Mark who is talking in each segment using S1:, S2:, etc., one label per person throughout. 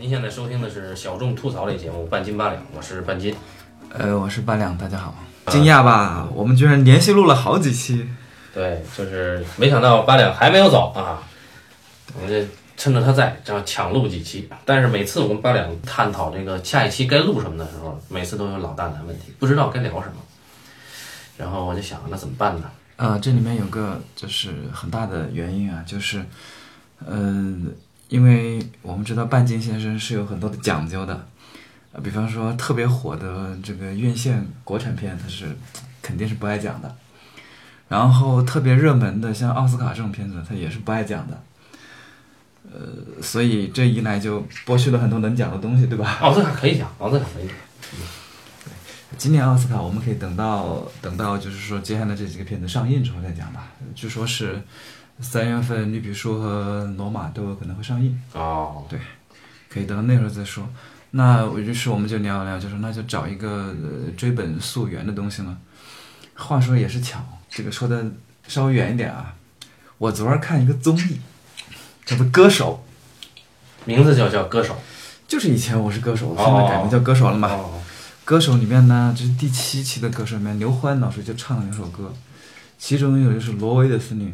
S1: 您现在收听的是小众吐槽类节目《半斤八两》，我是半斤。
S2: 呃，我是八两，大家好。惊讶吧？我们居然连续录了好几期。
S1: 对，就是没想到八两还没有走啊！我这趁着他在，这样抢录几期。但是每次我跟八两探讨这个下一期该录什么的时候，每次都有老大难问题，不知道该聊什么。然后我就想，那怎么办呢？
S2: 呃，这里面有个就是很大的原因啊，就是，嗯、因为我们知道半径先生是有很多的讲究的，呃，比方说特别火的这个院线国产片，他是肯定是不爱讲的。然后特别热门的像奥斯卡这种片子，他也是不爱讲的。呃，所以这一来就剥削了很多能讲的东西，对吧？
S1: 奥斯卡可以讲，奥斯卡可以讲。
S2: 今年奥斯卡我们可以等到等到就是说接下来这几个片子上映之后再讲吧。据说是三月份《绿皮书》和《罗马》都有可能会上映，
S1: 哦，对
S2: 可以等到那时候再说。那于是我们就聊一聊，就说那就找一个、呃、追本溯源的东西嘛。话说也是巧，这个说的稍微远一点啊。我昨儿看一个综艺，叫做《歌手
S1: 名字就叫歌手。》，
S2: 就是以前我是歌手，现在改名叫歌手了嘛。
S1: 哦，
S2: 歌手里面呢，就是第七期的歌手里面，刘欢老师就唱了两首歌，其中有就是《挪威的森林》，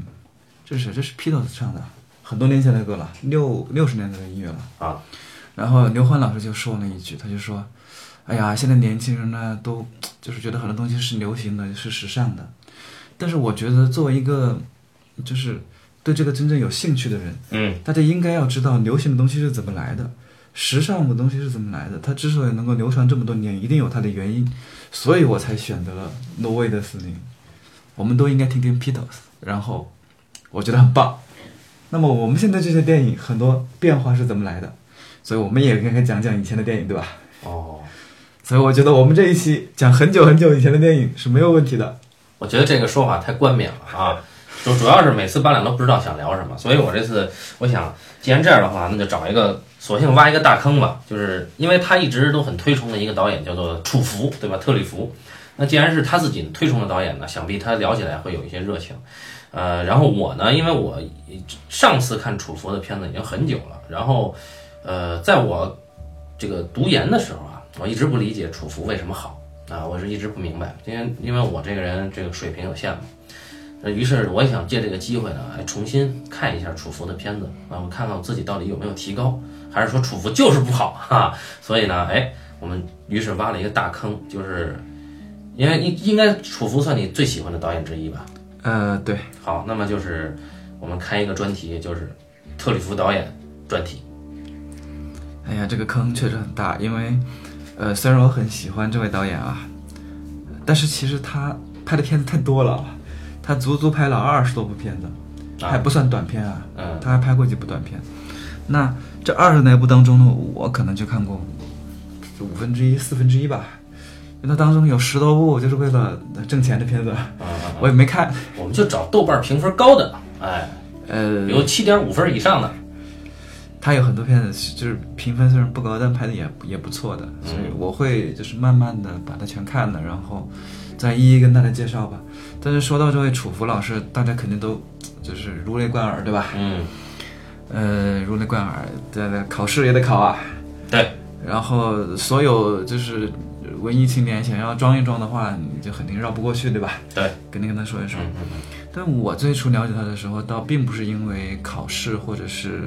S2: 这是谁？这是披头士唱的，很多年前的歌了，六六十年代的音乐了
S1: 啊。
S2: 然后刘欢老师就说了一句，他就说：“哎呀，现在年轻人呢，都就是觉得很多东西是流行的，是时尚的，但是我觉得作为一个就是对这个真正有兴趣的人，
S1: 嗯，
S2: 大家应该要知道流行的东西是怎么来的，时尚的东西是怎么来的。它之所以能够流传这么多年，一定有它的原因，所以我才选择了挪威的森林。我们都应该听听 Beatles，然后我觉得很棒。那么我们现在这些电影很多变化是怎么来的？所以我们也应该讲讲以前的电影，对吧？
S1: 哦，
S2: 所以我觉得我们这一期讲很久很久以前的电影是没有问题的。
S1: 我觉得这个说法太冠冕了啊！就主要是每次八两都不知道想聊什么，所以我这次我想，既然这样的话，那就找一个，索性挖一个大坑吧。就是因为他一直都很推崇的一个导演叫做楚福，对吧？特里弗。那既然是他自己推崇的导演呢，想必他聊起来会有一些热情。呃，然后我呢，因为我上次看楚服的片子已经很久了，然后呃，在我这个读研的时候啊，我一直不理解楚服为什么好啊，我是一直不明白，因为因为我这个人这个水平有限嘛。那于是我也想借这个机会呢，来重新看一下楚服的片子啊，我看看我自己到底有没有提高，还是说楚服就是不好哈、所以呢，哎，我们于是挖了一个大坑，就是因为应应该楚服算你最喜欢的导演之一吧？
S2: 呃，对，
S1: 好，那么就是我们开一个专题，就是特里弗导演专题。
S2: 哎呀，这个坑确实很大，因为，呃，虽然我很喜欢这位导演啊，但是其实他拍的片子太多了，他足足拍了二十多部片子，
S1: 啊
S2: 还不算短片啊，
S1: 嗯
S2: 他还拍过几部短片。那这二十来部当中呢，我可能就看过五分之一、四分之一吧，因为它当中有十多部就是为了挣钱的片子，
S1: 啊、
S2: 我也没看。
S1: 我们就找豆瓣评分高的，哎，
S2: 呃，
S1: 有七点五分以上的。
S2: 他有很多片子就是评分虽然不高，但拍的也也不错的，所以我会就是慢慢的把它全看了，然后再一一跟大家介绍吧。但是说到这位楚福老师，大家肯定都就是如雷贯耳，对吧？
S1: 嗯，
S2: 呃，如雷贯耳，对对，考试也得考啊。
S1: 对，
S2: 然后所有就是文艺青年想要装一装的话，你就肯定绕不过去，对吧？
S1: 对，
S2: 肯定跟他说一说。
S1: 嗯嗯
S2: 但我最初了解他的时候，倒并不是因为考试，或者是，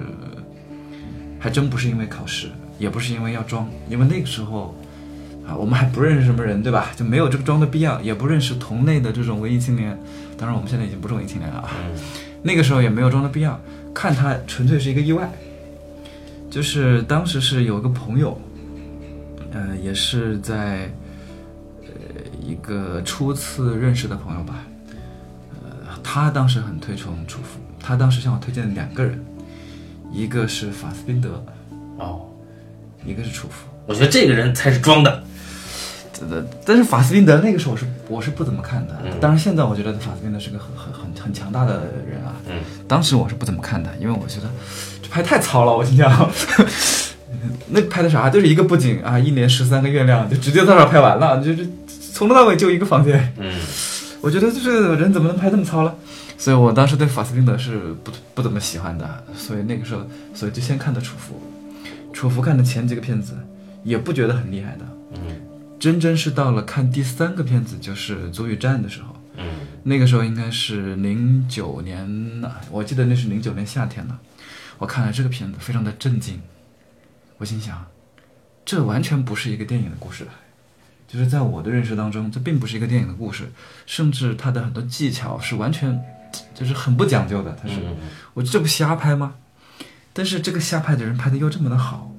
S2: 还真不是因为考试，也不是因为要装，因为那个时候，啊，我们还不认识什么人，对吧？就没有这个装的必要，也不认识同类的这种文艺青年。当然，我们现在已经不是文艺青年了啊。
S1: 嗯
S2: 那个时候也没有装的必要，看他纯粹是一个意外。就是当时是有一个朋友，呃，也是在呃一个初次认识的朋友吧，呃，他当时很推崇楚服，他当时向我推荐了两个人，一个是法斯宾德，
S1: 哦，
S2: 一个是楚服。
S1: 我觉得这个人才是装的。
S2: 呃，但是法斯宾德那个时候我是我是不怎么看的，
S1: 嗯
S2: 当然现在我觉得法斯宾德是个很很很很强大的人啊，
S1: 嗯，
S2: 当时我是不怎么看的，因为我觉得这拍太糙了，我心想，那拍的啥？就是一个布景啊，一年十三个月亮，就直接在那儿拍完了，就是从头到尾就一个房间。
S1: 嗯，
S2: 我觉得这个人怎么能拍这么糙了？所以我当时对法斯宾德是不不怎么喜欢的，所以那个时候，所以就先看的楚服。楚服看的前几个片子也不觉得很厉害的，
S1: 嗯
S2: 真真是到了看第三个片子，就是《足与战》的时候，
S1: 嗯
S2: 那个时候应该是零九年呢，我记得那是零九年夏天了。我看了这个片子，非常的震惊。我心想，这完全不是一个电影的故事，就是在我的认识当中，这并不是一个电影的故事，甚至它的很多技巧是完全就是很不讲究的。它是，
S1: 嗯
S2: 我这不瞎拍吗？但是这个瞎拍的人拍的又这么的好，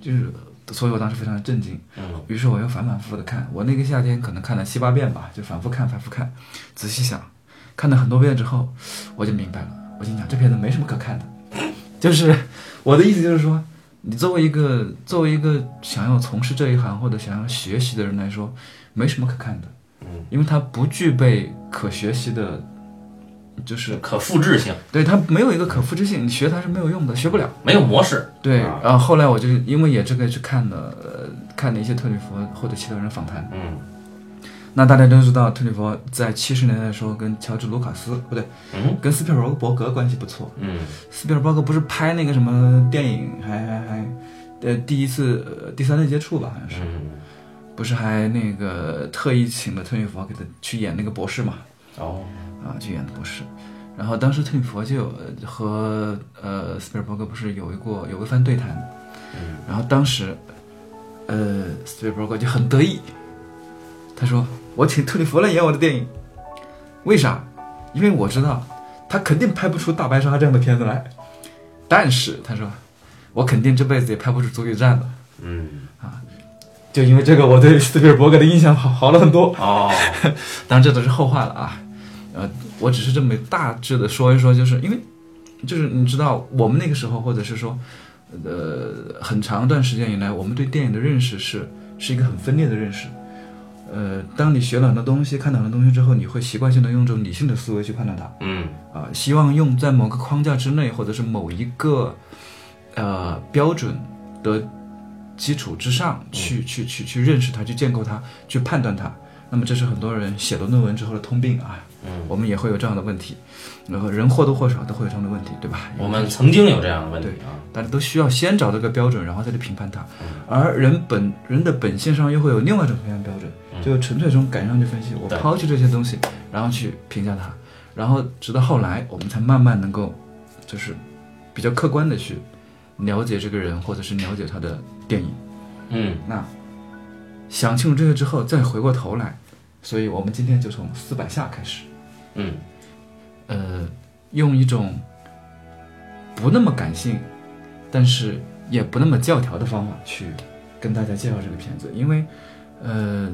S2: 就是，所以我当时非常的震惊。
S1: 嗯
S2: 于是我又反反复复的看，我那个夏天可能看了七八遍吧，就反复看，反复看，仔细想，看了很多遍之后，我就明白了。我心想，这片子没什么可看的，就是我的意思就是说，你作为一个作为一个想要从事这一行或者想要学习的人来说，没什么可看的，
S1: 嗯，
S2: 因为它不具备可学习的，就是
S1: 可复制性，
S2: 对它没有一个可复制性，你学它是没有用的，学不了。
S1: 没有模式。
S2: 对，
S1: 啊
S2: 然后后来我就因为也这个去看了，呃，看了一些特里弗或者其他人访谈。
S1: 嗯
S2: 那大家都知道，特里弗在七十年代的时候跟乔治·卢卡斯不对，
S1: 嗯。
S2: 跟斯皮尔伯格关系不错。
S1: 嗯。
S2: 斯皮尔伯格不是拍那个什么电影，还还还，呃，第一次、呃、第三次接触吧，好像是，
S1: 嗯，
S2: 不是还那个特意请了特里弗给他去演那个博士嘛？
S1: 哦，
S2: 啊，去演的博士。然后当时特里弗就和呃斯皮尔伯格不是有一过有一番对谈，
S1: 嗯。
S2: 然后当时，呃，斯皮尔伯格就很得意，他说：“我请特里弗来演我的电影，为啥？因为我知道他肯定拍不出《大白鲨》这样的片子来，但是他说，我肯定这辈子也拍不出《足球战》的。
S1: 嗯啊
S2: 就因为这个，我对斯皮尔伯格的印象好好了很多。
S1: 哦，
S2: 当然这都是后话了啊，呃，我只是这么大致的说一说，就是因为，就是你知道，我们那个时候，或者是说，呃，很长一段时间以来，我们对电影的认识是是一个很分裂的认识。呃，当你学了很多东西，看到很多东西之后，你会习惯性的用这种理性的思维去判断它，
S1: 嗯
S2: 啊、希望用在某个框架之内，或者是某一个呃标准的基础之上去、去去去认识它，去建构它，去判断它。那么这是很多人写了论文之后的通病啊，
S1: 嗯，
S2: 我们也会有这样的问题，然后人或多或少都会有这样的问题，对吧？
S1: 我们曾经有这样的问题啊。
S2: 大家都需要先找这个标准，然后再去评判它。而人本人的本性上又会有另外一种评判标准，就纯粹从感上去分析，我抛弃这些东西，然后去评价它，然后直到后来我们才慢慢能够，就是比较客观的去了解这个人，或者是了解他的电影。
S1: 嗯。
S2: 那想清楚这些之后，再回过头来，所以我们今天就从四百下开始。
S1: 嗯。
S2: 呃，用一种不那么感性，但是也不那么教条的方法去跟大家介绍这个片子，因为，呃，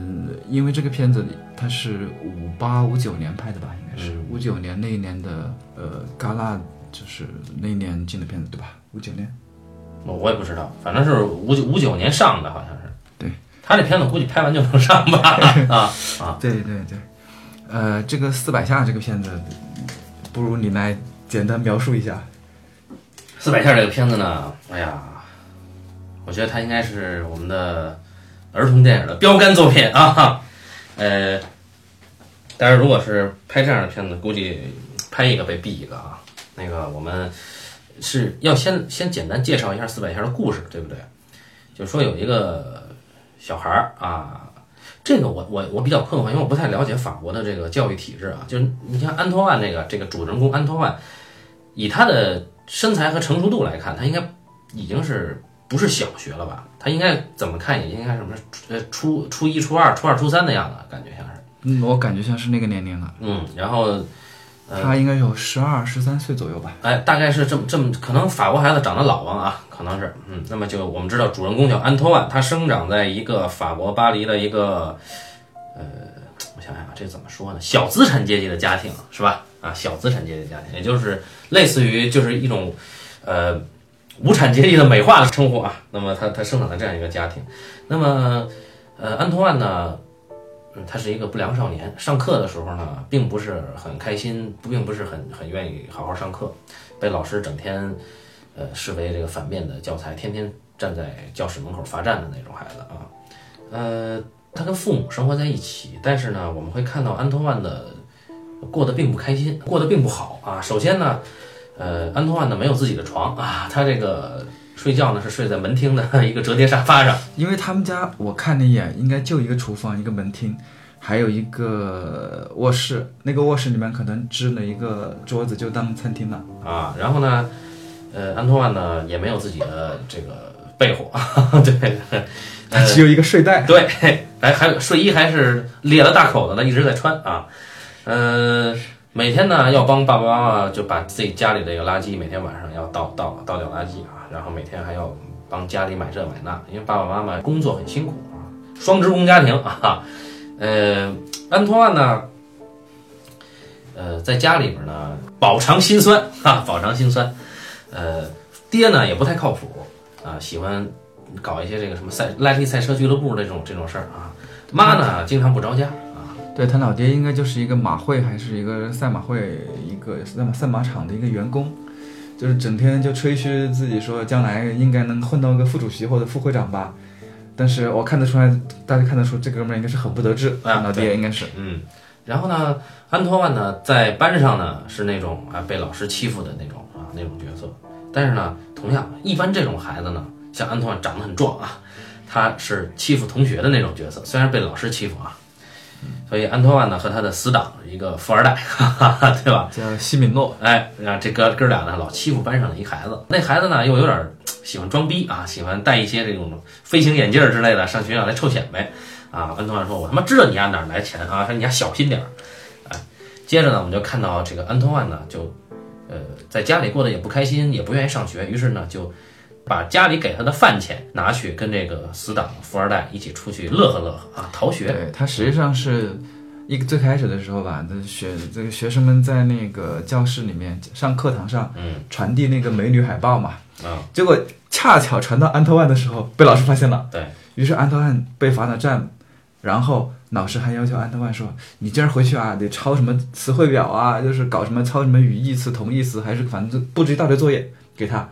S2: 因为这个片子它是五八五九年拍的吧，应该是
S1: 嗯
S2: 五九年那一年的，呃，戛纳就是那一年进的片子对吧？五九年，
S1: 我我也不知道，反正是五九五九年上的，好像是。
S2: 对，
S1: 他这片子估计拍完就能上吧？啊啊，
S2: 对对对，呃，这个四百下这个片子，不如你来简单描述一下。
S1: 四百下这个片子呢，哎呀，我觉得它应该是我们的儿童电影的标杆作品啊。呃，但是如果是拍这样的片子，估计拍一个被毙一个啊。那个我们是要先先简单介绍一下四百下的故事，对不对？就说有一个小孩儿啊，这个我我我比较困惑，因为我不太了解法国的这个教育体制啊。就是你像安托万那个这个主人公安托万，以他的身材和成熟度来看，他应该已经是不是小学了吧？他应该怎么看也应该什么呃初初一、初二、初二、初三的样子，感觉像是。
S2: 嗯，我感觉像是那个年龄了。
S1: 嗯，然后呃
S2: 他应该有十二、十三岁左右吧。
S1: 哎，大概是这么这么，可能法国孩子长得老王啊，可能是，嗯，那么就我们知道主人公叫安托万，他生长在一个法国巴黎的一个，呃，我想想啊，这怎么说呢？小资产阶级的家庭是吧？啊，小资产阶级的家庭，也就是类似于就是一种，呃，无产阶级的美化的称呼啊。那么他他生长在这样一个家庭，那么呃，安托万呢？他是一个不良少年。上课的时候呢，并不是很开心，并不是很很愿意好好上课，被老师整天，呃，视为这个反面的教材，天天站在教室门口罚站的那种孩子啊。呃，他跟父母生活在一起，但是呢，我们会看到安托万的过得并不开心，过得并不好啊。首先呢，呃，安托万呢没有自己的床啊，他这个睡觉呢是睡在门厅的一个折叠沙发上。
S2: 因为他们家我看了一眼，应该就一个厨房，一个门厅，还有一个卧室。那个卧室里面可能支了一个桌子，就当餐厅了。
S1: 啊，然后呢，呃，安托万呢也没有自己的这个被窝，对，
S2: 他只有一个睡袋。
S1: 对，还还有睡衣还是裂了大口子的，一直在穿啊。呃，每天呢要帮爸爸妈妈就把自己家里这个垃圾每天晚上要倒倒倒掉垃圾啊，然后每天还要帮家里买这买那，因为爸爸妈妈工作很辛苦啊，双职工家庭啊。呃，安托万呢，呃，在家里边呢饱尝辛酸啊，饱尝辛酸。呃，爹呢也不太靠谱啊，喜欢搞一些这个什么赛赖地赛车俱乐部这种这种事儿啊。妈呢经常不着家，
S2: 对他老爹应该就是一个马会还是一个赛马会一个赛马赛马场的一个员工，就是整天就吹嘘自己说将来应该能混到个副主席或者副会长吧。但是我看得出来，大家看得出这哥们儿应该是很不得志，
S1: 啊
S2: 老爹应该是。
S1: 嗯。然后呢，安托万呢在班上呢是那种啊被老师欺负的那种啊那种角色，但是呢，同样一般这种孩子呢，像安托万长得很壮啊，他是欺负同学的那种角色，虽然被老师欺负啊。所以安托万呢和他的死党一个富二代，哈哈哈，对吧？
S2: 叫西敏诺，
S1: 哎，让这哥哥俩呢老欺负班上的一孩子，那孩子呢又有点儿喜欢装逼啊，喜欢戴一些这种飞行眼镜儿之类的，上学校来臭显摆啊。安托万说：“我他妈知道你家哪儿来钱啊，说你家小心点儿。”哎，接着呢，我们就看到这个安托万呢，就呃在家里过得也不开心，也不愿意上学，于是呢就把家里给他的饭钱拿去跟这个死党富二代一起出去乐呵乐呵啊，逃学。
S2: 对他实际上是一个最开始的时候吧，这学这个学生们在那个教室里面上课堂上
S1: 嗯。
S2: 传递那个美女海报嘛，
S1: 啊，
S2: 结果恰巧传到安托万的时候被老师发现了，
S1: 对，
S2: 于是安托万被罚了站，然后老师还要求安托万说：“你今儿回去啊，得抄什么词汇表啊，就是搞什么抄什么语义词、同义词，还是反正就布置一大堆作业给他。”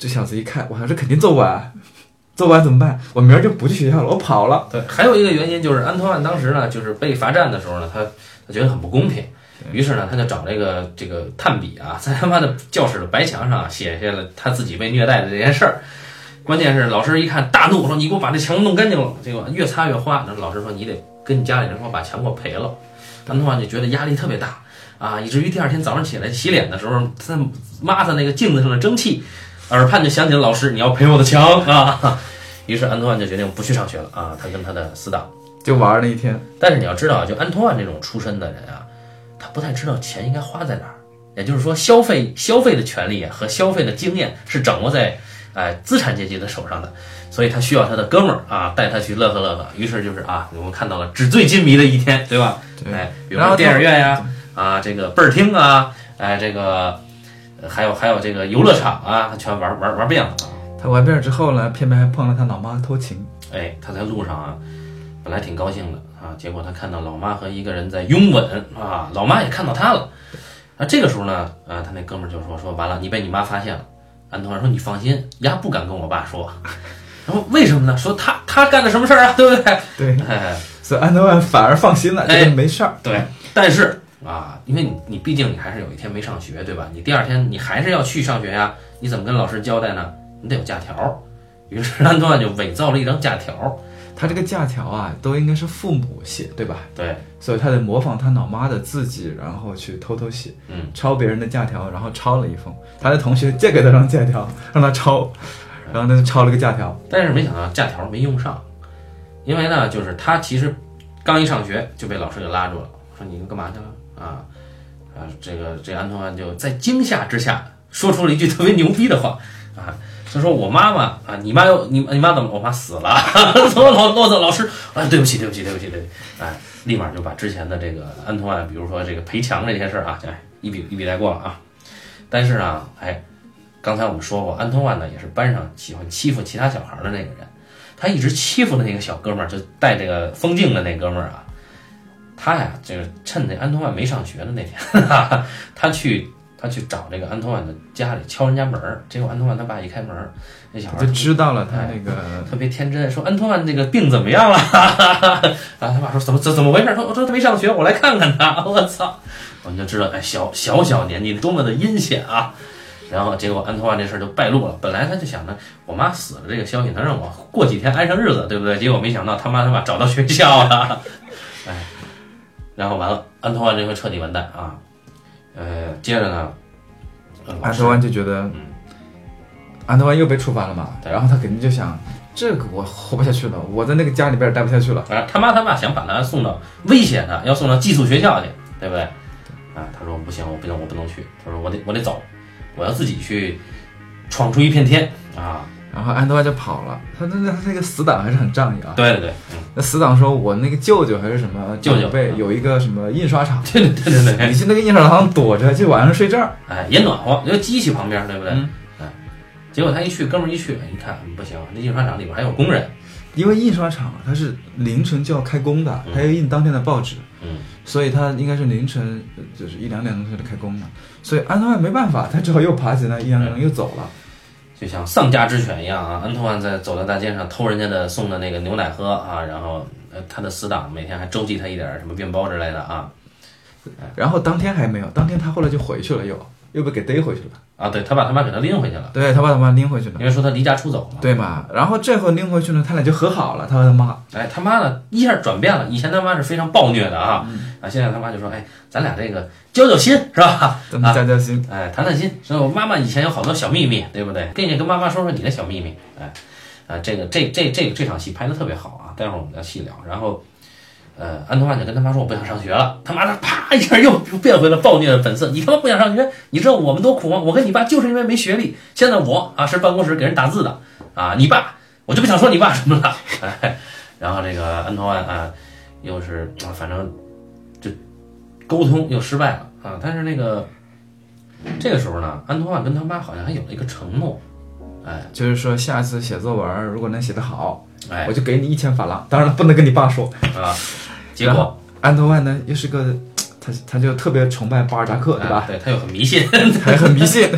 S2: 这小子一看，我说，这肯定做不完，做不完怎么办？我明儿就不去学校了，我跑了。
S1: 对，还有一个原因就是安托万当时呢，就是被罚站的时候呢，他他觉得很不公平，于是呢，他就找这个这个炭笔啊，在他妈的教室的白墙上写下了他自己被虐待的这件事儿。关键是老师一看大怒，说你给我把这墙弄干净了，结果越擦越花。那老师说你得跟你家里人说把墙给我赔了。安托万就觉得压力特别大啊，以至于第二天早上起来洗脸的时候，他抹他那个镜子上的蒸汽，耳畔就响起了老师你要赔我的墙啊。于是安托万就决定不去上学了啊，他跟他的死党。
S2: 就玩了一天，
S1: 但是你要知道，就安托万这种出身的人啊，他不太知道钱应该花在哪儿。也就是说，消费消费的权利和消费的经验是掌握在哎资产阶级的手上的，所以他需要他的哥们儿啊带他去乐呵乐呵。于是就是啊，我们看到了纸醉金迷的一天，对吧？
S2: 对
S1: 哎，比如说电影院呀，啊，这个倍儿厅啊，哎，这个呃还有还有这个游乐场啊，他全玩玩玩遍了。
S2: 他玩遍之后呢，偏偏还碰了他老妈偷情。
S1: 哎，他在路上啊，本来挺高兴的啊，结果他看到老妈和一个人在拥吻啊，老妈也看到他了。啊，这个时候呢，啊，他那哥们儿就说说完了，你被你妈发现了。安德万说你放心，丫不敢跟我爸说。然后为什么呢？说他他干的什么事儿啊，对不对？
S2: 对，
S1: 哎，
S2: 所以安德万反而放心了，
S1: 哎
S2: 觉得没事儿。
S1: 对，但是啊，因为你你毕竟你还是有一天没上学，对吧？你第二天你还是要去上学呀，你怎么跟老师交代呢？你得有假条。于是安托万就伪造了一张假条。
S2: 他这个假条啊，都应该是父母写，对吧？
S1: 对，
S2: 所以他得模仿他老妈的字迹，然后去偷偷写，
S1: 嗯，
S2: 抄别人的假条，然后抄了一封。他的同学借给他张假条，让他抄，然后他就抄了个假条。
S1: 但是没想到假条没用上，因为呢，就是他其实刚一上学就被老师给拉住了，说你干嘛去了啊？啊，这个这安托万就在惊吓之下说出了一句特别牛逼的话啊，他说我妈妈啊，你妈又你你妈怎么？我妈死了，怎么老诺子老师啊？对不起对不起对不起对不起，哎，立马就把之前的这个安托万，比如说这个赔墙这些事儿啊，哎一笔一笔带过了啊。但是呢，哎，刚才我们说过，安托万呢也是班上喜欢欺负其他小孩的那个人。他一直欺负的那个小哥们儿，就戴这个风镜的那哥们儿啊，他呀，就是趁那安托万没上学的那天，哈哈，他去他去找这个安托万的家里敲人家门儿，结果安托万他爸一开门儿，那小孩儿
S2: 就知道了他那个
S1: 特别天真，说安托万那个病怎么样了？然后，他爸说怎么怎怎么回事？说我说他没上学，我来看看他。我操！我们就知道，哎，小小小年纪多么的阴险啊！然后结果安托万这事儿就败露了。本来他就想着我妈死了这个消息能让我过几天安生日子，对不对？结果没想到他妈他妈找到学校了，哎，然后完了，安托万这回彻底完蛋啊。呃，接着呢，
S2: 安托万就觉得，安托万又被处罚了嘛，
S1: 对
S2: 然后他肯定就想，这个我活不下去了，我在那个家里边也待不下去了。
S1: 啊，他妈他爸想把他送到危险的，要送到寄宿学校去，对不对？啊，他说不行，我不能，我不能去。他说我得我得走，我要自己去闯出一片天啊！
S2: 然后安德万就跑了，他那那他那个死党还是很仗义啊。
S1: 对对对，嗯，
S2: 那死党说，我那个舅舅还是什么
S1: 舅舅。
S2: 长辈有一个什么印刷厂，
S1: 对对对对对，
S2: 你去那个印刷厂躲着，就晚上睡这儿。
S1: 哎，也暖和，有机器旁边，对不对？
S2: 嗯。
S1: 哎，结果他一去，哥们儿一去，一看嗯不行，那印刷厂里边还有工人，
S2: 因为印刷厂它是凌晨就要开工的，
S1: 嗯。
S2: 它要印当天的报纸，
S1: 嗯，
S2: 所以他应该是凌晨呃就是一两点钟就得开工的。所以安德万没办法，他只好又爬起来，一两点钟又走了。
S1: 就像丧家之犬一样啊！安托万在走在大街上偷人家的送的那个牛奶喝啊，然后呃他的死党每天还周济他一点什么面包之类的啊
S2: 然后当天还没有，当天他后来就回去了，又又被给逮回去了。
S1: 啊！对他把他妈给他拎回去了，
S2: 对他把他妈拎回去了。
S1: 因为说他离家出走嘛。
S2: 对嘛？然后这回拎回去呢，他俩就和好了，他和他妈。
S1: 哎，他妈呢一下转变了，以前他妈是非常暴虐的啊，啊，现在他妈就说，哎，咱俩这个交交心是吧？
S2: 咱们交交心。
S1: 哎，谈谈心，说我妈妈以前有好多小秘密，对不对？跟你跟妈妈说说你的小秘密，哎，啊，这个这这这这场戏拍的特别好啊，待会儿我们再细聊。然后，呃，安托万就跟他妈说我不想上学了，他妈的啪一下又又变回了暴虐的本色，你他妈不想上学？你知道我们多苦吗？我跟你爸就是因为没学历，现在我啊是办公室给人打字的啊，你爸我就不想说你爸什么了，哎，然后这个安托万啊，又是啊，反正就沟通又失败了啊，但是那个。这个时候呢，安托万跟他妈好像还有了一个承诺，哎
S2: 就是说下次写作文如果能写得好，
S1: 哎
S2: 我就给你一千法郎。当然了，不能跟你爸说。
S1: 啊，结
S2: 然
S1: 果
S2: 后安德万呢，又是个 他他就特别崇拜巴尔扎克，对吧？
S1: 哎对他又很迷信，
S2: 还很迷信，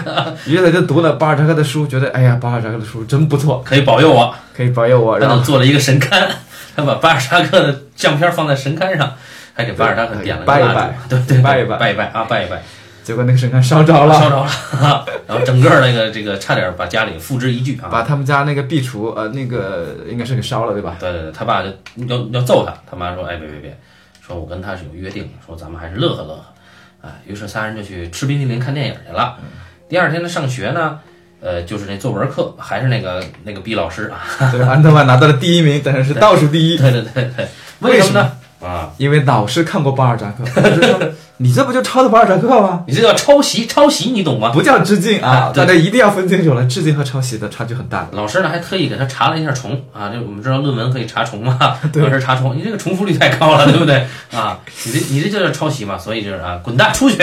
S2: 于是他就读了巴尔扎克的书，觉得哎呀，巴尔扎克的书真不错，
S1: 可以保佑我。
S2: 可以保佑我。
S1: 他
S2: 然后
S1: 做了一个神龛，他把巴尔扎克的相片放在神龛上，还给巴尔扎克点了个蜡烛。
S2: 拜一拜，
S1: 对对，对
S2: 拜一拜。
S1: 拜一拜啊，拜一拜，
S2: 结果那个神龛烧着了，
S1: 烧着了，然后整个那个这个差点把家里付之一炬啊。
S2: 把他们家那个壁橱呃那个应该是给烧了，对吧？
S1: 对对对，他爸就要要揍他，他妈说：“哎，别别别，说我跟他是有约定的，说咱们还是乐呵乐呵。”哎，于是仨人就去吃冰淇淋、看电影去了。第二天呢，上学呢，呃，就是那作文课，还是那个那个毕老师啊。
S2: 对，安德万拿到了第一名，但是是倒数第一，
S1: 对对对对，
S2: 为什么
S1: 呢？啊，
S2: 因为老师看过巴尔扎克，老 师说你这不就抄的巴尔扎克吗？
S1: 你这叫抄袭，抄袭你懂吗？
S2: 不叫致敬啊，
S1: 啊
S2: 大家一定要分清楚了，致敬和抄袭的差距很大的。
S1: 老师呢还特意给他查了一下重啊，这我们知道论文可以查重嘛，
S2: 对
S1: 老师查重，你这个重复率太高了，对不对啊？你这你这就叫抄袭嘛，所以就是啊，滚蛋出去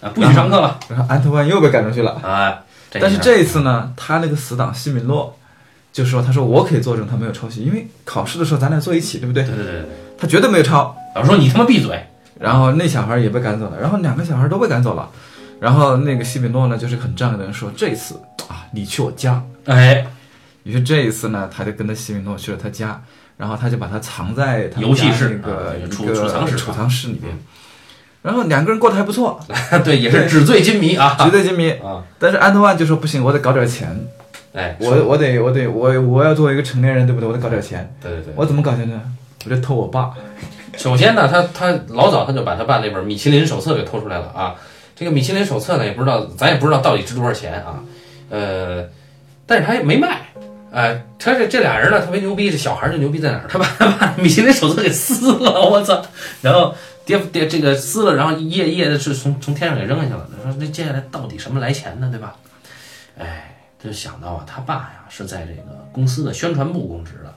S1: 啊，不许上课了
S2: 然后安特万又被赶出去了，
S1: 啊。
S2: 但是这一次呢，他那个死党西米诺就说：“他说我可以作证他没有抄袭，因为考试的时候咱俩坐一起，对不对？
S1: 对对对对，
S2: 他绝对没有抄。
S1: 老师说你他妈闭嘴，
S2: 然后那小孩也被赶走了，然后两个小孩都被赶走了。然后那个西米诺呢，就是很仗义的人说：这一次啊，你去我家。
S1: 哎，
S2: 于是这一次呢，他就跟着西米诺去了他家，然后他就把他藏在他
S1: 游戏室
S2: 那个
S1: 储储藏室
S2: 储藏室里面。然后两个人过得还不错，
S1: 对，也是纸醉金迷啊
S2: 纸醉金迷。
S1: 啊，
S2: 但是安德万就说不行，我得搞点钱，
S1: 哎，
S2: 我我得我得我我要作为一个成年人，对不对？我得搞点钱。
S1: 对对对，
S2: 我怎么搞钱呢？我就偷我爸。
S1: 首先呢，他他老早他就把他爸那本米其林手册给偷出来了啊。这个米其林手册呢，也不知道咱也不知道到底值多少钱啊。呃，但是他也没卖。哎，他这这俩人呢特别牛逼，这小孩儿就牛逼在哪儿？他把他把米其林手册给撕了，我操！然后爹爹这个撕了，然后一页一页的是从从天上给扔下去了。他说那接下来到底什么来钱呢？对吧？哎，他就想到啊，他爸呀是在这个公司的宣传部供职的。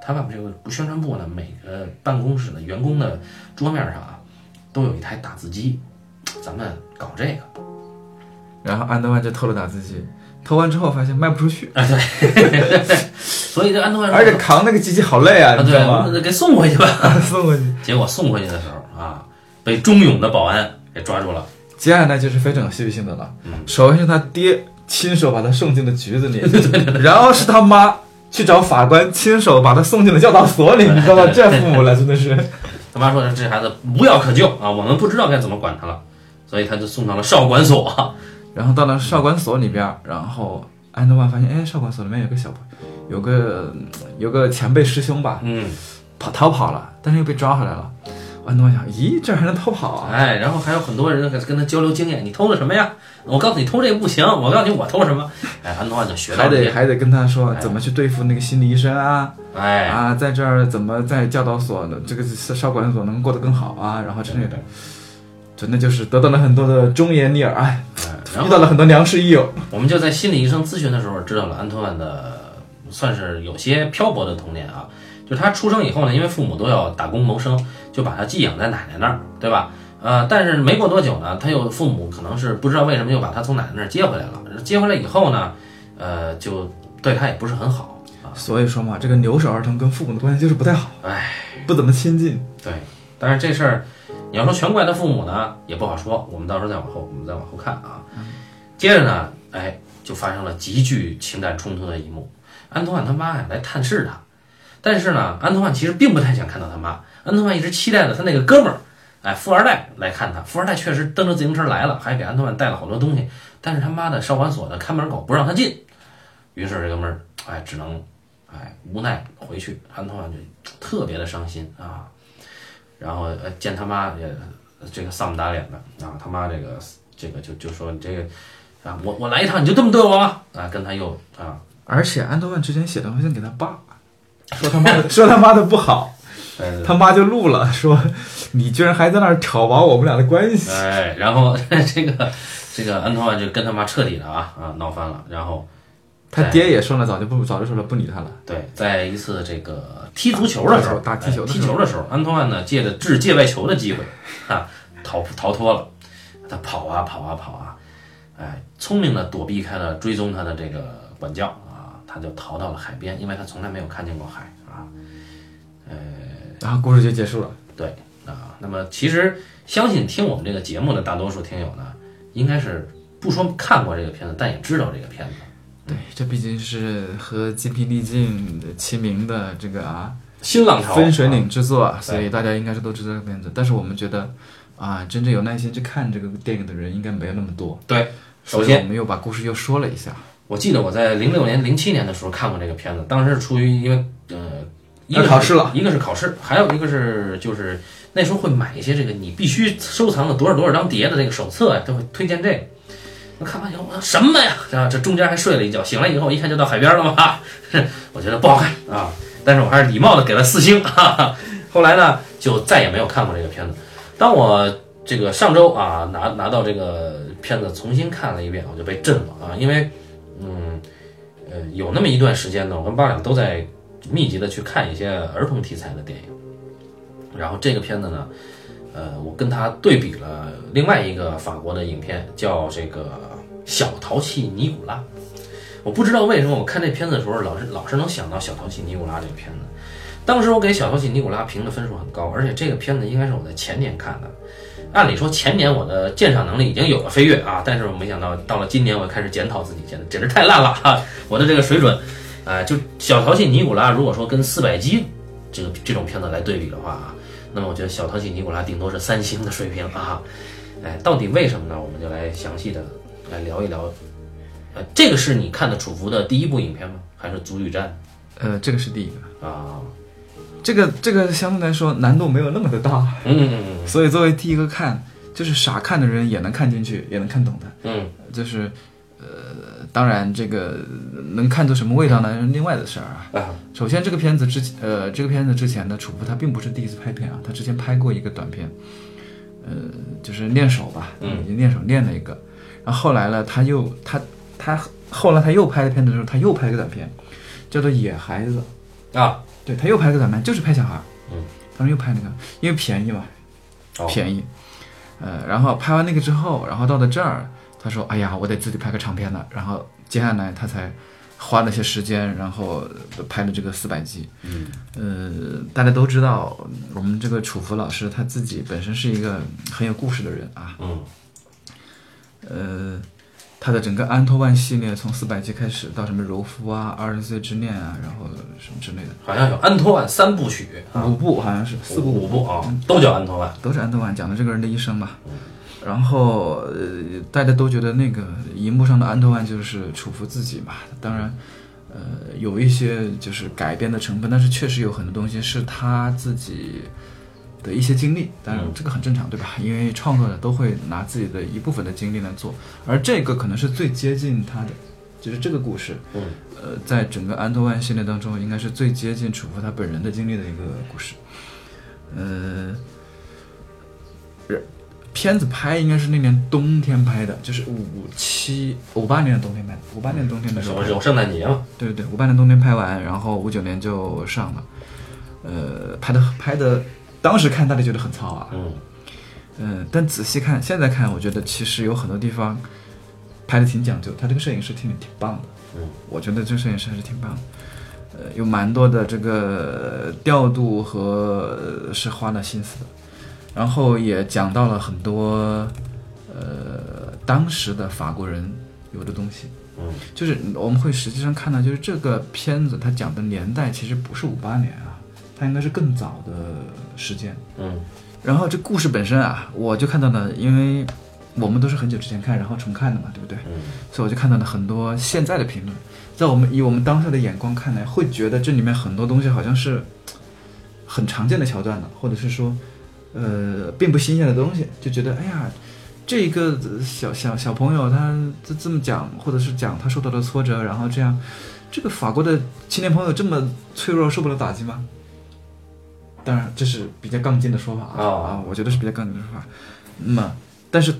S1: 他爸爸这个宣传部呢，每个办公室的员工的桌面上啊，都有一台打字机，咱们搞这个。
S2: 然后安德万就偷了打字机，偷完之后发现卖不出去，
S1: 啊，对，所以这安德万说
S2: 而且扛那个机器好累啊，
S1: 啊？对，给送回去吧。
S2: 送回去。
S1: 结果送回去的时候啊，被忠勇的保安给抓住了。
S2: 接下来就是非常有戏剧性的了。
S1: 嗯
S2: 首先是他爹亲手把他送进了局子里，然后是他妈去找法官亲手把他送进了教导所里，你知道吗？这父母了真的是。
S1: 他妈说这孩子无药可救啊，我们不知道该怎么管他了，所以他就送到了少管所。
S2: 然后到了少管所里边儿，然后安德万发现，哎，少管所里面有个小朋有个有个前辈师兄吧，
S1: 嗯，
S2: 跑逃跑了，但是又被抓回来了。安德万想，咦，这还能偷跑啊？
S1: 哎，然后还有很多人跟跟他交流经验，你偷的什么呀？我告诉你偷这个不行，我告诉你我偷什么。哎，安东万就学到
S2: 还
S1: 了这个，
S2: 得还得跟他说
S1: 哎
S2: 怎么去对付那个心理医生啊，
S1: 哎，
S2: 啊，在这儿怎么在教导所的这个少管所能过得更好啊，然后之类的，真的就是得到了很多的忠言逆耳，哎，遇到了很多良师益友。
S1: 我们就在心理医生咨询的时候知道了安托万的算是有些漂泊的童年啊，就是他出生以后呢，因为父母都要打工谋生，就把他寄养在奶奶那儿，对吧？呃，但是没过多久呢，他又父母可能是不知道为什么又把他从奶奶那儿接回来了。接回来以后呢，呃，就对他也不是很好啊。
S2: 所以说嘛，这个留守儿童跟父母的关系就是不太好，
S1: 哎，
S2: 不怎么亲近。
S1: 对，但是这事儿你要说全怪他父母呢，也不好说。我们到时候再往后，我们再往后看啊。接着呢，哎，就发生了极具情感冲突的一幕。安托万他妈呀来探视他，但是呢，安托万其实并不太想看到他妈。安托万一直期待着他那个哥们儿，哎，富二代来看他。富二代确实蹬着自行车来了，还给安托万带了好多东西。但是他妈的少管所的看门狗不让他进，于是这哥们儿哎只能哎无奈回去。安托万就特别的伤心啊。然后呃见他妈也这个丧不打脸的啊，他妈这个这个就就说你这个啊，我我来一趟你就这么对我吗？啊，跟他又啊，
S2: 而且安德万之前写的回信给他爸，说他妈的 说他妈的不好，
S1: 呃
S2: 他妈就录了，说你居然还在那儿挑拨我们俩的关系。
S1: 哎，然后 这个这个安托万就跟他妈彻底的啊啊闹翻了，然后
S2: 他爹也说了，早就不早就说了不理他了。
S1: 对，在一次这个踢足球的时候，
S2: 打踢球
S1: 哎
S2: 的时候
S1: 踢球的时候，安托万呢借着掷界外球的机会啊逃逃脱了，他跑啊跑啊跑啊，哎，聪明的躲避开了追踪他的这个管教啊，他就逃到了海边，因为他从来没有看见过海啊。
S2: 呃然后故事就结束了。
S1: 对啊，那么其实相信听我们这个节目的大多数听友呢，应该是不说看过这个片子，但也知道这个片子。
S2: 对，这毕竟是和《精疲力尽》齐名的这个啊
S1: 新浪潮
S2: 分水
S1: 啊
S2: 岭之作，啊所以大家应该是都知道这个片子。但是我们觉得啊，真正有耐心去看这个电影的人应该没有那么多。
S1: 对，首先
S2: 我们又把故事又说了一下。
S1: 我记得我在零六年、零七年的时候看过这个片子，当时是出于因为呃，一个
S2: 考试了，
S1: 一个是考试，还有一个是就是那时候会买一些这个你必须收藏的多少多少张碟的这个手册呀，都会推荐这个。我看完以后，我说什么呀？啊，这中间还睡了一觉，醒来以后一看就到海边了嘛，我觉得不好看啊，但是我还是礼貌的给了四星。哈哈。后来呢，就再也没有看过这个片子。当我这个上周啊拿拿到这个片子重新看了一遍，我就被震了啊，因为嗯呃有那么一段时间呢，我跟八两都在密集的去看一些儿童题材的电影，然后这个片子呢，呃，我跟他对比了另外一个法国的影片，叫这个《小淘气尼古拉》。我不知道为什么我看这片子的时候，老是老是能想到《小淘气尼古拉》这个片子。当时我给《小淘气尼古拉》评的分数很高，而且这个片子应该是我在前年看的。按理说前年我的鉴赏能力已经有了飞跃啊，但是我没想到到了今年我开始检讨自己，简直简直太烂了哈、我的这个水准，啊、就《小淘气尼古拉》如果说跟四百集这个这种片子来对比的话啊，那么我觉得《小淘气尼古拉》顶多是三星的水平啊。哎，到底为什么呢？我们就来详细的来聊一聊。呃，这个是你看的楚服的第一部影片吗？还是《足浴战
S2: 呃，这个是第一个，》
S1: 啊？
S2: 这个这个相对来说难度没有那么的大，
S1: 嗯嗯嗯
S2: 所以作为第一个看，就是傻看的人也能看进去，也能看懂的。
S1: 嗯。
S2: 就是，呃，当然这个能看出什么味道呢，是另外的事儿啊。首先，这个片子之，呃，这个片子之前的楚夫他并不是第一次拍片啊，他之前拍过一个短片，呃，就是练手吧，
S1: 嗯。
S2: 已经练手练了一个，然后后来呢，他又他他后来他又拍的片子的时候，他又拍了一个短片，叫做《野孩子》，
S1: 啊
S2: 对他又拍了个短片，就是拍小孩儿，
S1: 嗯，
S2: 当时又拍那个，因为便宜嘛，
S1: 哦
S2: 便宜，呃，然后拍完那个之后，然后到了这儿，他说：“哎呀，我得自己拍个长片了。”然后接下来他才花了些时间，然后拍了这个四百集。
S1: 嗯
S2: 呃，大家都知道，我们这个楚福老师他自己本身是一个很有故事的人啊。
S1: 嗯
S2: 呃，他的整个安托万系列从四百集开始到什么柔夫啊、二十岁之恋啊，然后什么之类的，
S1: 好像有安托万三部曲啊，
S2: 五部好像是四部
S1: 五部啊，都叫安托万。
S2: 都是安托万讲的这个人的一生吧。然后呃，大家都觉得那个荧幕上的安托万就是楚服自己嘛，当然。呃，有一些就是改编的成分，但是确实有很多东西是他自己的一些经历，当然这个很正常，对吧？因为创作者都会拿自己的一部分的经历来做，而这个可能是最接近他的，就是这个故事，
S1: 嗯，
S2: 呃，在整个安托万系列当中，应该是最接近楚服他本人的经历的一个故事，呃。片子拍应该是那年冬天拍的，就是五七五八年的冬天拍的。五八年冬天的时候，
S1: 有圣诞节嘛？
S2: 对对对，五八年冬天拍完，然后五九年就上了。呃，拍的拍的，当时看大家觉得很糙啊。
S1: 嗯。
S2: 嗯，但仔细看，现在看，我觉得其实有很多地方拍的挺讲究。他这个摄影师挺挺棒的。
S1: 嗯。
S2: 我觉得这个摄影师还是挺棒的。呃，有蛮多的这个调度和是花了心思的。然后也讲到了很多，呃，当时的法国人有的东西，
S1: 嗯，
S2: 就是我们会实际上看到，就是这个片子它讲的年代其实不是五八年啊，它应该是更早的时间，
S1: 嗯，
S2: 然后这故事本身啊，我就看到了，因为我们都是很久之前看，然后重看的嘛，对不对？
S1: 嗯，
S2: 所以我就看到了很多现在的评论，在我们以我们当下的眼光看来，会觉得这里面很多东西好像是很常见的桥段了，或者是说。呃，并不新鲜的东西，就觉得哎呀，这一个小小小朋友他这这么讲，或者是讲他受到的挫折，然后这样，这个法国的青年朋友这么脆弱，受不了打击吗？当然，这是比较杠精的说法啊啊，我觉得是比较杠精的说法。那么，但是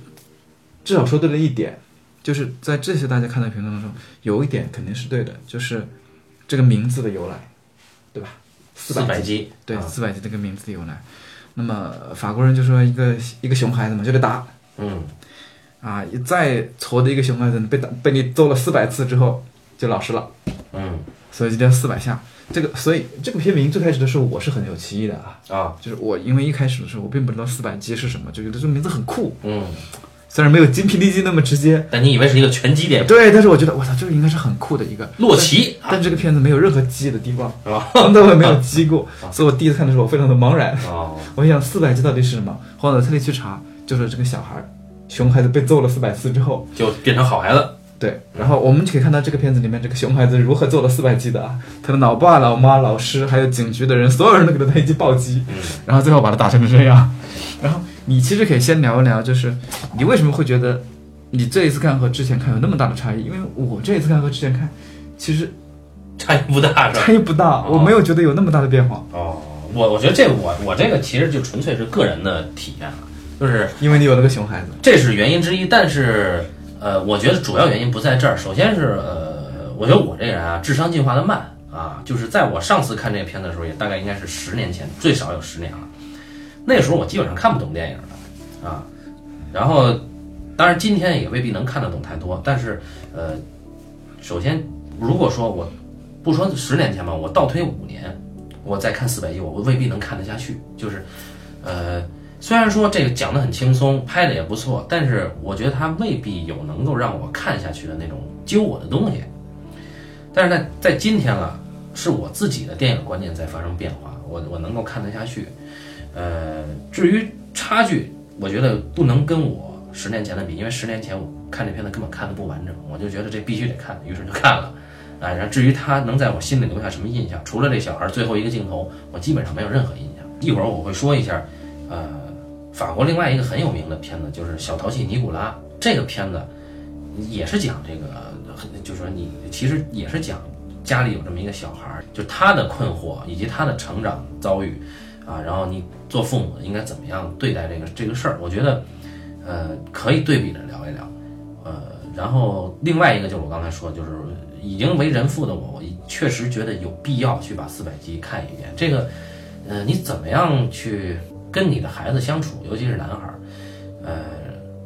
S2: 至少说对了一点，就是在这些大家看到评论当中，有一点肯定是对的，就是这个名字的由来，对吧？
S1: 四百击，
S2: 对，四百击这个名字的由来。那么法国人就说一个一个熊孩子嘛就得打，
S1: 嗯，
S2: 啊，再矬的一个熊孩子被打被你揍了四百次之后就老实了，
S1: 嗯，
S2: 所以就叫四百下。这个所以这个片名最开始的时候我是很有歧义的啊，
S1: 啊，
S2: 就是我因为一开始的时候我并不知道四百击是什么，就觉得这个名字很酷，
S1: 嗯。
S2: 虽然没有精疲力尽那么直接，
S1: 但你以为是一个拳击电影？
S2: 对，但是我觉得，我操，这个应该是很酷的一个
S1: 洛奇。
S2: 但这个片子没有任何击的地方，
S1: 啊，
S2: 根本没有击过，所以我第一次看的时候，我非常的茫然。
S1: 哦，
S2: 我想四百击到底是什么？后来特地去查，就是这个小孩，熊孩子被揍了四百次之后，
S1: 就变成好孩子。
S2: 对，然后我们就可以看到这个片子里面这个熊孩子如何做了四百击的啊，他的老爸、老妈、老师，还有警局的人，所有人都给他来一记暴击，然后最后把他打成这样。然后你其实可以先聊一聊，就是你为什么会觉得？你这一次看和之前看有那么大的差异？因为我这一次看和之前看，其实
S1: 差异不大，
S2: 差异不大，我没有觉得有那么大的变化。
S1: 哦，我我觉得这我我这个其实就纯粹是个人的体验了，就是
S2: 因为你有了个熊孩子，
S1: 这是原因之一。但是呃，我觉得主要原因不在这儿。首先是呃，我觉得我这个人啊，智商进化的慢啊，就是在我上次看这个片子的时候，也大概应该是十年前，最少有十年了。那时候我基本上看不懂电影的啊，然后。当然，今天也未必能看得懂太多。但是，呃，首先，如果说我不说十年前吧，我倒推五年，我再看四百集，我未必能看得下去。就是，呃，虽然说这个讲的很轻松，拍的也不错，但是我觉得它未必有能够让我看下去的那种揪我的东西。但是在在今天了，是我自己的电影观念在发生变化，我我能够看得下去。呃，至于差距，我觉得不能跟我。十年前的比，因为十年前我看这片子根本看的不完整，我就觉得这必须得看，于是就看了。啊，然后至于他能在我心里留下什么印象，除了这小孩最后一个镜头，我基本上没有任何印象。一会儿我会说一下，呃，法国另外一个很有名的片子就是《小淘气尼古拉》，这个片子也是讲这个，就是说你其实也是讲家里有这么一个小孩，就他的困惑以及他的成长遭遇，啊，然后你做父母的应该怎么样对待这个这个事儿，我觉得。呃，可以对比着聊一聊，呃，然后另外一个就是我刚才说，就是已经为人父的我，我确实觉得有必要去把四百集看一遍。这个，呃，你怎么样去跟你的孩子相处，尤其是男孩，呃，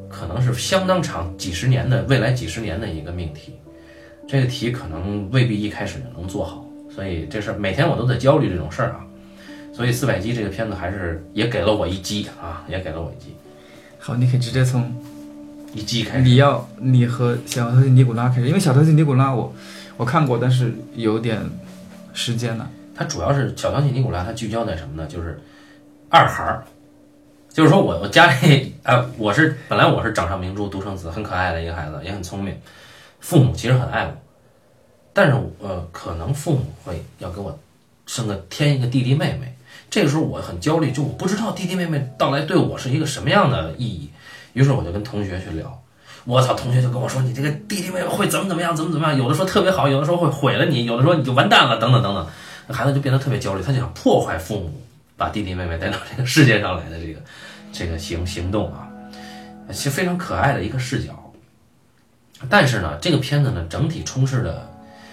S1: 可能是相当长几十年的未来几十年的一个命题。这个题可能未必一开始就能做好，所以这事儿每天我都在焦虑这种事儿啊。所以四百集这个片子还是也给了我一击啊，也给了我一击。
S2: 好，你可以直接从
S1: 一击开始。
S2: 你要你和小淘气尼古拉开始，因为小淘气尼古拉我我看过，但是有点时间了。
S1: 它主要是小淘气尼古拉，它聚焦在什么呢？就是二孩儿就是说我我家里啊，我是本来我是掌上明珠独生子，很可爱的一个孩子，也很聪明，父母其实很爱我，但是呃，可能父母会要给我生个添一个弟弟妹妹，这个时候我很焦虑，就我不知道弟弟妹妹到来对我是一个什么样的意义，于是我就跟同学去聊。我操！同学就跟我说：“你这个弟弟妹妹会怎么怎么样，怎么怎么样？有的说特别好，有的时候会毁了你，有的说你就完蛋了，等等等等。”孩子就变得特别焦虑，他就想破坏父母把弟弟妹妹带到这个世界上来的这个这个行行动啊，其实非常可爱的一个视角。但是呢，这个片子呢，整体充斥的，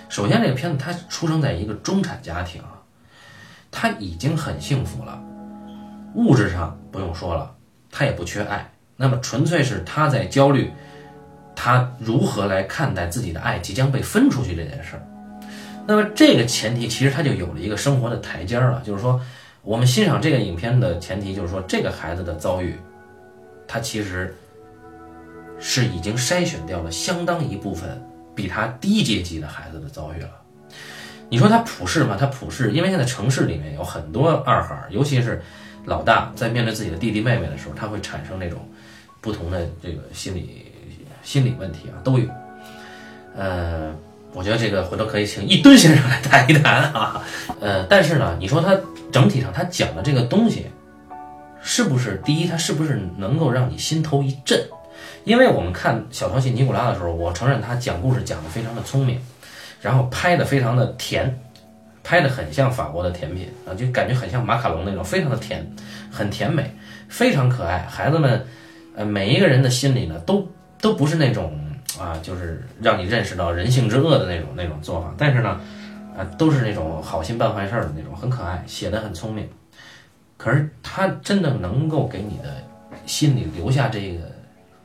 S1: 首先这个片子他出生在一个中产家庭啊，他已经很幸福了，物质上不用说了，他也不缺爱，那么纯粹是他在焦虑。他如何来看待自己的爱即将被分出去这件事儿？那么这个前提其实他就有了一个生活的台阶儿了，就是说，我们欣赏这个影片的前提就是说，这个孩子的遭遇，他其实是已经筛选掉了相当一部分比他低阶级的孩子的遭遇了。你说他普世吗？他普世，因为现在城市里面有很多二孩，尤其是老大在面对自己的弟弟妹妹的时候，他会产生那种不同的这个心理。心理问题啊都有，呃，我觉得这个回头可以请一吨先生来谈一谈啊，呃，但是呢，你说他整体上他讲的这个东西，是不是第一，他是不是能够让你心头一震？因为我们看小淘气尼古拉的时候，我承认他讲故事讲得非常的聪明，然后拍的非常的甜，拍的很像法国的甜品啊，就感觉很像马卡龙那种，非常的甜，很甜美，非常可爱。孩子们，呃，每一个人的心里呢都。都不是那种啊，就是让你认识到人性之恶的那种那种做法，但是呢，啊，都是那种好心办坏事的那种，很可爱，写的很聪明。可是他真的能够给你的心里留下这个，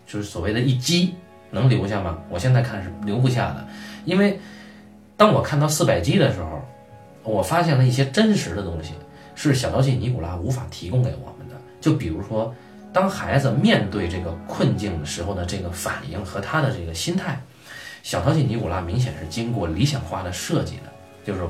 S1: 就是所谓的一击，能留下吗？我现在看是留不下的，因为当我看到四百击的时候，我发现了一些真实的东西，是小淘气尼古拉无法提供给我们的，就比如说。当孩子面对这个困境的时候的这个反应和他的这个心态，小淘气尼古拉明显是经过理想化的设计的，就是，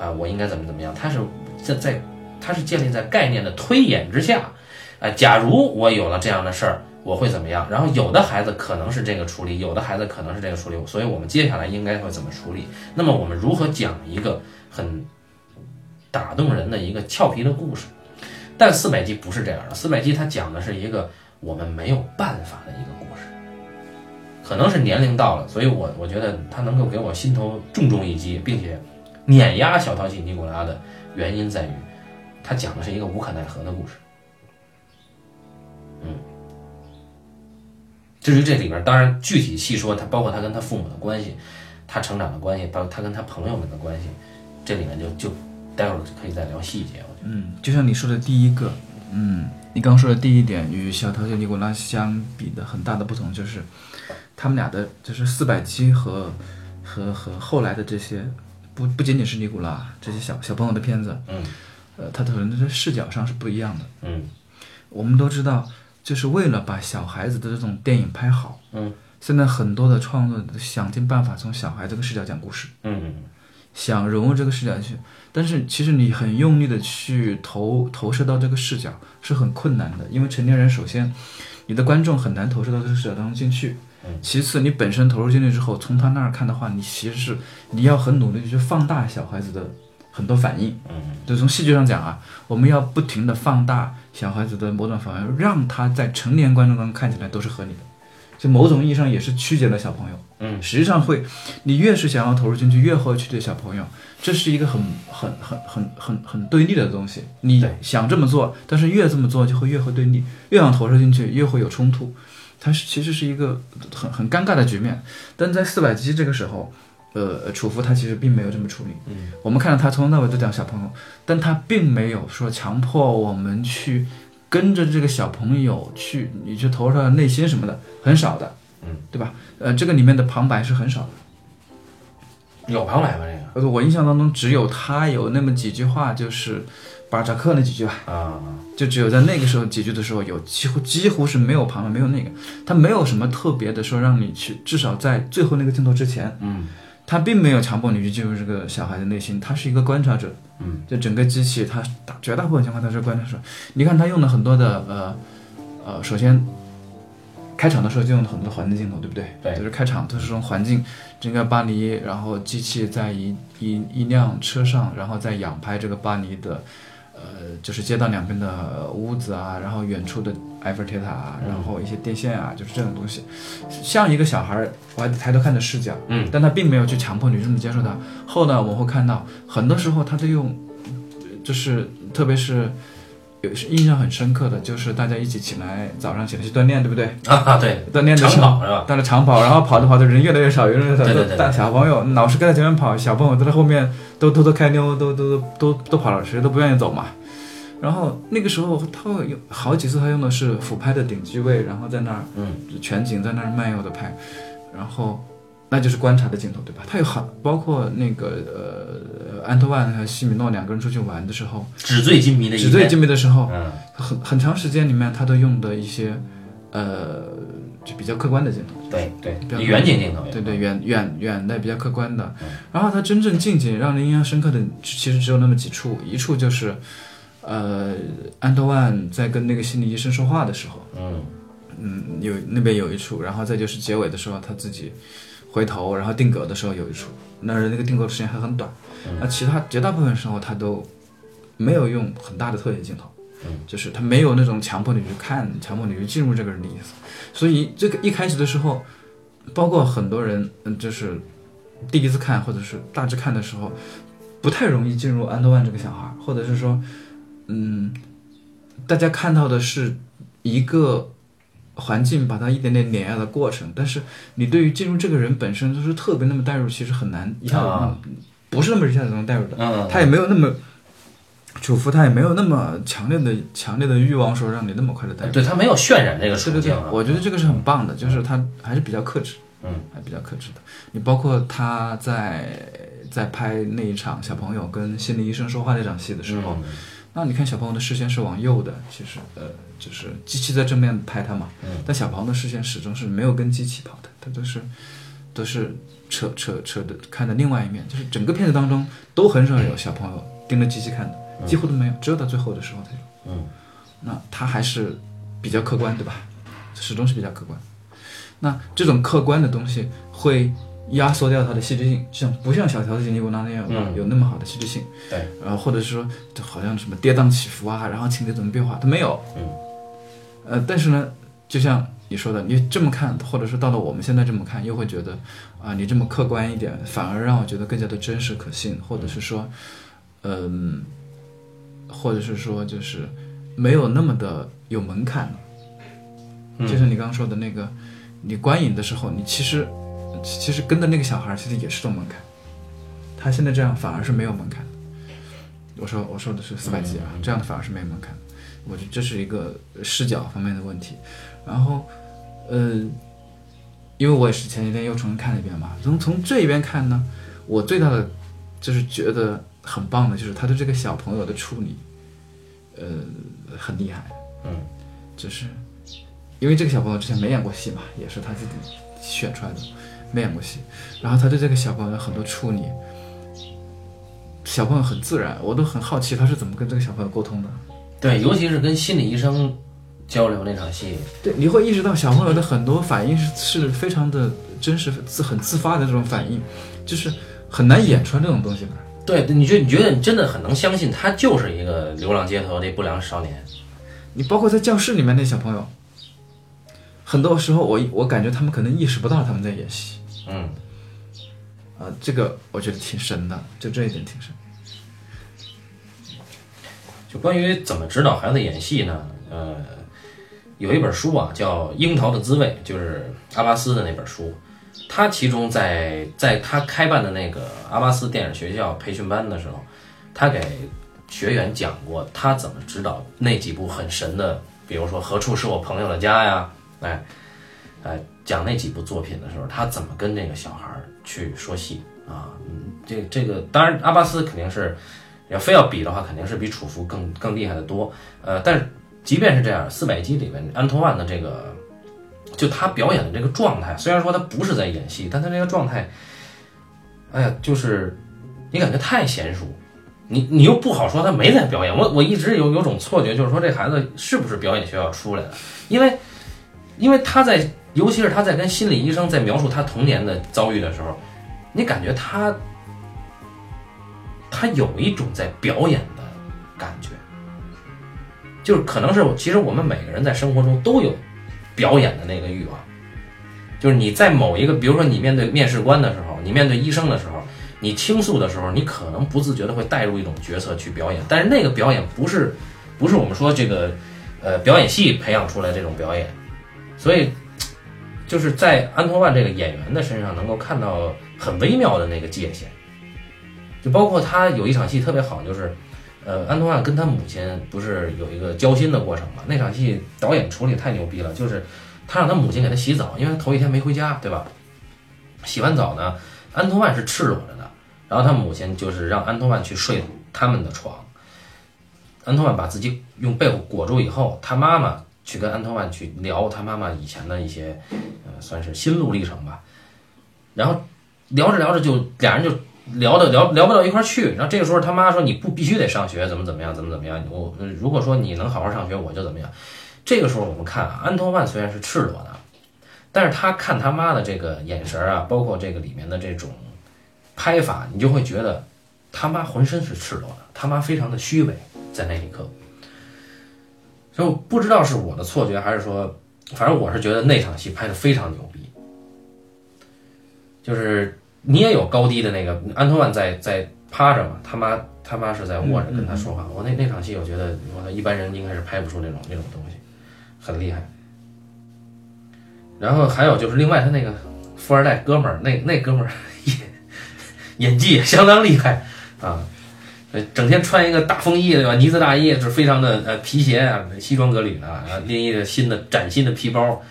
S1: 啊，我应该怎么怎么样？他是在在，他是建立在概念的推演之下，啊，假如我有了这样的事儿，我会怎么样？然后有的孩子可能是这个处理，有的孩子可能是这个处理，所以我们接下来应该会怎么处理？那么我们如何讲一个很打动人的一个俏皮的故事？但四百集不是这样的，四百集它讲的是一个我们没有办法的一个故事，可能是年龄到了，所以我我觉得它能够给我心头重重一击，并且碾压小淘气尼古拉的原因在于，他讲的是一个无可奈何的故事。嗯，至于这里边，当然具体细说，他包括他跟他父母的关系，他成长的关系，包括他跟他朋友们的关系，这里面就就待会儿可以再聊细节。
S2: 嗯，就像你说的第一个，嗯，你刚说的第一点与小桃姐尼古拉相比的很大的不同就是，他们俩的就是四百七和和和后来的这些不不仅仅是尼古拉这些小小朋友的片子，
S1: 嗯，
S2: 呃，他可能在视角上是不一样的，
S1: 嗯，
S2: 我们都知道，就是为了把小孩子的这种电影拍好，
S1: 嗯，
S2: 现在很多的创作想尽办法从小孩这个视角讲故事，
S1: 嗯，
S2: 想融入这个视角去。但是其实你很用力的去投投射到这个视角是很困难的，因为成年人首先，你的观众很难投射到这个视角当中进去。其次，你本身投入进去之后，从他那儿看的话，你其实是你要很努力的去放大小孩子的很多反应。
S1: 嗯，
S2: 就从戏剧上讲啊，我们要不停的放大小孩子的某种反应，让他在成年观众当中看起来都是合理的。就某种意义上也是曲解了小朋友。
S1: 嗯，
S2: 实际上会，你越是想要投入进去，越会曲解小朋友。这是一个很很很很很很对立的东西。你想这么做，但是越这么做就会越会对立，越想投射进去越会有冲突。它是其实是一个很很尴尬的局面。但在四百集这个时候，呃，楚夫他其实并没有这么处理。
S1: 嗯，
S2: 我们看到他从头到尾都讲小朋友，但他并没有说强迫我们去跟着这个小朋友去，你去投入他的内心什么的，很少的。
S1: 嗯，
S2: 对吧？呃，这个里面的旁白是很少的。
S1: 有旁白吗？这
S2: 个？我印象当中只有他有那么几句话，就是巴扎克那几句吧。
S1: 啊，
S2: 就只有在那个时候几句的时候有，几乎几乎是没有旁白，没有那个，他没有什么特别的说让你去，至少在最后那个镜头之前，
S1: 嗯，
S2: 他并没有强迫你去进入这个小孩的内心，他是一个观察者。
S1: 嗯，
S2: 就整个机器，他大绝大部分情况他是观察者。你看他用了很多的呃呃，首先开场的时候就用了很多的环境镜头，对不对？
S1: 对
S2: 就是开场都是从环境整个巴黎，然后机器在一一一辆车上，然后再仰拍这个巴黎的。呃，就是街道两边的屋子啊，然后远处的埃菲尔铁塔啊，然后一些电线啊，就是这种东西，像一个小孩儿我还抬头看的视角，
S1: 嗯，
S2: 但他并没有去强迫女生们接受他。后呢，我会看到很多时候他都用，就是特别是有印象很深刻的，就是大家一起起来早上起来去锻炼，对不对？
S1: 啊，对，
S2: 锻炼的
S1: 长
S2: 时候
S1: 跑是吧？
S2: 到了长跑，然后跑着跑着人越来越少，越来越少，
S1: 对对对
S2: 小朋友老师跟在前面跑，小朋友都在后面都偷偷开溜，都都都都都跑了，谁都不愿意走嘛。然后那个时候他会用好几次，他用的是俯拍的顶机位，然后在那儿
S1: 嗯
S2: 全景在那儿慢悠的拍，然后那就是观察的镜头，对吧？他有很包括那个呃安托万和西米诺两个人出去玩的时候，
S1: 纸醉金迷的一
S2: 纸醉，金迷的时候，
S1: 嗯，
S2: 很很长时间里面他都用的一些呃就比较客观的镜头。
S1: 对对
S2: 比较，
S1: 远景镜头，
S2: 对对，远远远的比较客观的。然后他真正近景让人印象深刻的，其实只有那么几处，一处就是，呃，安托万在跟那个心理医生说话的时候，
S1: 嗯
S2: 嗯，有那边有一处，然后再就是结尾的时候他自己回头，然后定格的时候有一处，那那个定格的时间还很短。那其他绝大部分时候他都没有用很大的特写镜头。
S1: 嗯，
S2: 就是他没有那种强迫你去看、强迫你去进入这个人的意思，所以这个一开始的时候，包括很多人，嗯，就是第一次看或者是大致看的时候，不太容易进入安德万这个小孩，或者是说，嗯，大家看到的是一个环境把他一点点碾压的过程，但是你对于进入这个人本身就是特别那么带入，其实很难一下子、
S1: 啊。
S2: 不是那么一下子能带入的，
S1: 嗯，
S2: 他也没有那么。楚服他也没有那么强烈的强烈的欲望说让你那么快的带入，
S1: 对他没有渲染这个
S2: 对对对
S1: 处境啊，，
S2: 我觉得这个是很棒的，就是他还是比较克制，
S1: 嗯，
S2: 还比较克制的。你包括他在在拍那一场小朋友跟心理医生说话那场戏的时候，
S1: 嗯。
S2: 那你看小朋友的视线是往右的，其实呃就是机器在正面拍他嘛，
S1: 嗯
S2: 但小朋友的视线始终是没有跟机器跑的，他都是都是扯扯扯的看的另外一面，就是整个片子当中都很少有小朋友盯着机器看的，几乎都没有，只有到最后的时候才有。
S1: 嗯
S2: 那他还是比较客观，对吧？始终是比较客观。那这种客观的东西会压缩掉它的戏剧性，像不像小条子紧急波浪那样有、
S1: 嗯
S2: 有那么好的戏剧性？
S1: 对，
S2: 然后或者是说就好像什么跌宕起伏啊，然后情节怎么变化，它没有。
S1: 嗯。
S2: 呃，但是呢，就像你说的，你这么看，或者是到了我们现在这么看，又会觉得啊、你这么客观一点，反而让我觉得更加的真实可信，或者是说，嗯、或者是说就是没有那么的有门槛了。
S1: 嗯
S2: 就像你刚刚说的那个，你观影的时候，你其实其其实跟的那个小孩其实也是种门槛，他现在这样反而是没有门槛的。我说我说的是四百集啊，这样的反而是没有门槛的。我觉得这是一个视角方面的问题。然后，呃，因为我也是前几天又重新看了一遍嘛，从从这一边看呢，我最大的就是觉得很棒的，就是他对这个小朋友的处理，呃，很厉害。
S1: 嗯，
S2: 就是因为这个小朋友之前没演过戏嘛，也是他自己选出来的，没演过戏。然后他对这个小朋友有很多处理，小朋友很自然，我都很好奇他是怎么跟这个小朋友沟通的。
S1: 对，尤其是跟心理医生交流那场戏，
S2: 对，你会意识到小朋友的很多反应是是非常的真实、自很自发的这种反应，就是很难演出来这种东西吧。
S1: 对，你觉你觉得你真的很能相信他就是一个流浪街头的不良少年，
S2: 你包括在教室里面那小朋友，很多时候我我感觉他们可能意识不到他们在演戏
S1: 嗯，
S2: 啊、这个我觉得挺神的，就这一点挺神。
S1: 就关于怎么指导孩子演戏呢？呃，有一本书啊，叫《樱桃的滋味》，就是阿巴斯的那本书。他其中在在他开办的那个阿巴斯电影学校培训班的时候，他给学员讲过他怎么指导那几部很神的，比如说《何处是我朋友的家》呀，哎，哎，讲那几部作品的时候，他怎么跟这个小孩去说戏啊？嗯，这这个当然阿巴斯肯定是。要非要比的话，肯定是比楚服更更厉害的多。呃，但即便是这样，四百集里面安托万的这个，就他表演的这个状态，虽然说他不是在演戏，但他这个状态，哎呀，就是你感觉太娴熟，你你又不好说他没在表演，我我一直有有种错觉，就是说这孩子是不是表演学校出来的？因为因为他在，尤其是他在跟心理医生在描述他童年的遭遇的时候，你感觉他他有一种在表演的感觉，就是可能是其实我们每个人在生活中都有表演的那个欲望，就是你在某一个，比如说你面对面试官的时候，你面对医生的时候。你倾诉的时候，你可能不自觉的会带入一种角色去表演，但是那个表演不是，不是我们说这个，呃，表演系培养出来这种表演，所以就是在安托万这个演员的身上能够看到很微妙的那个界限，就包括他有一场戏特别好，就是，呃，安托万跟他母亲不是有一个交心的过程嘛？那场戏导演处理太牛逼了，就是他让他母亲给他洗澡，因为他头一天没回家，对吧？洗完澡呢，安托万是赤裸着的。然后他母亲就是让安托万去睡他们的床，安托万把自己用被裹住以后，他妈妈去跟安托万去聊他妈妈以前的一些，呃，算是心路历程吧。然后聊着聊着就俩人就聊的聊聊不到一块儿去。然后这个时候他妈说：“你不必须得上学，怎么怎么样，怎么怎么样？我如果说你能好好上学，我就怎么样。”这个时候我们看啊，安托万虽然是赤裸的，但是他看他妈的这个眼神啊，包括这个里面的这种。拍法，你就会觉得他妈浑身是赤裸的，他妈非常的虚伪，在那一刻，就不知道是我的错觉还是说，反正我是觉得那场戏拍的非常牛逼。就是你也有高低的那个安托万在在趴着嘛，他妈他妈是在卧着跟他说话。我那那场戏，我觉得我，一般人应该是拍不出那种那种东西，很厉害。然后还有就是另外他那个富二代哥们儿，那那哥们儿演。演技也相当厉害啊，呃，整天穿一个大风衣对吧？呢子大衣是非常的呃皮鞋啊，西装革履的啊，拎一个新的崭新的皮包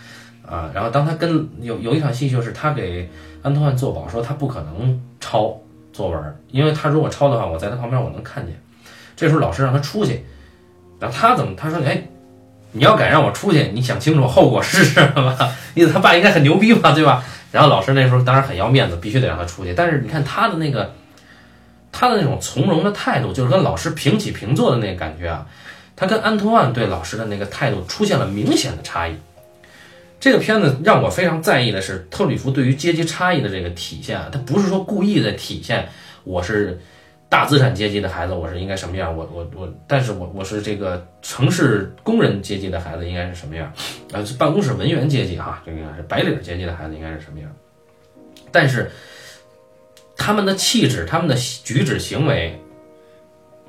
S1: 啊。然后当他跟有有一场戏就是他给安托万作保，说他不可能抄作文，因为他如果抄的话，我在他旁边我能看见。这时候老师让他出去，然后他怎么他说哎，你要敢让我出去，你想清楚后果是什么？意思他爸应该很牛逼吧，对吧？然后老师那时候当然很要面子，必须得让他出去。但是你看他的那个，他的那种从容的态度，就是跟老师平起平坐的那个感觉啊。他跟安托万对老师的那个态度出现了明显的差异。这个片子让我非常在意的是特吕弗对于阶级差异的这个体现啊，他不是说故意在体现我是。大资产阶级的孩子，我是应该什么样？我我我，但是我我是这个城市工人阶级的孩子，应该是什么样？啊，办公室文员阶级哈，这个是白领阶级的孩子应该是什么样？但是他们的气质、他们的举止行为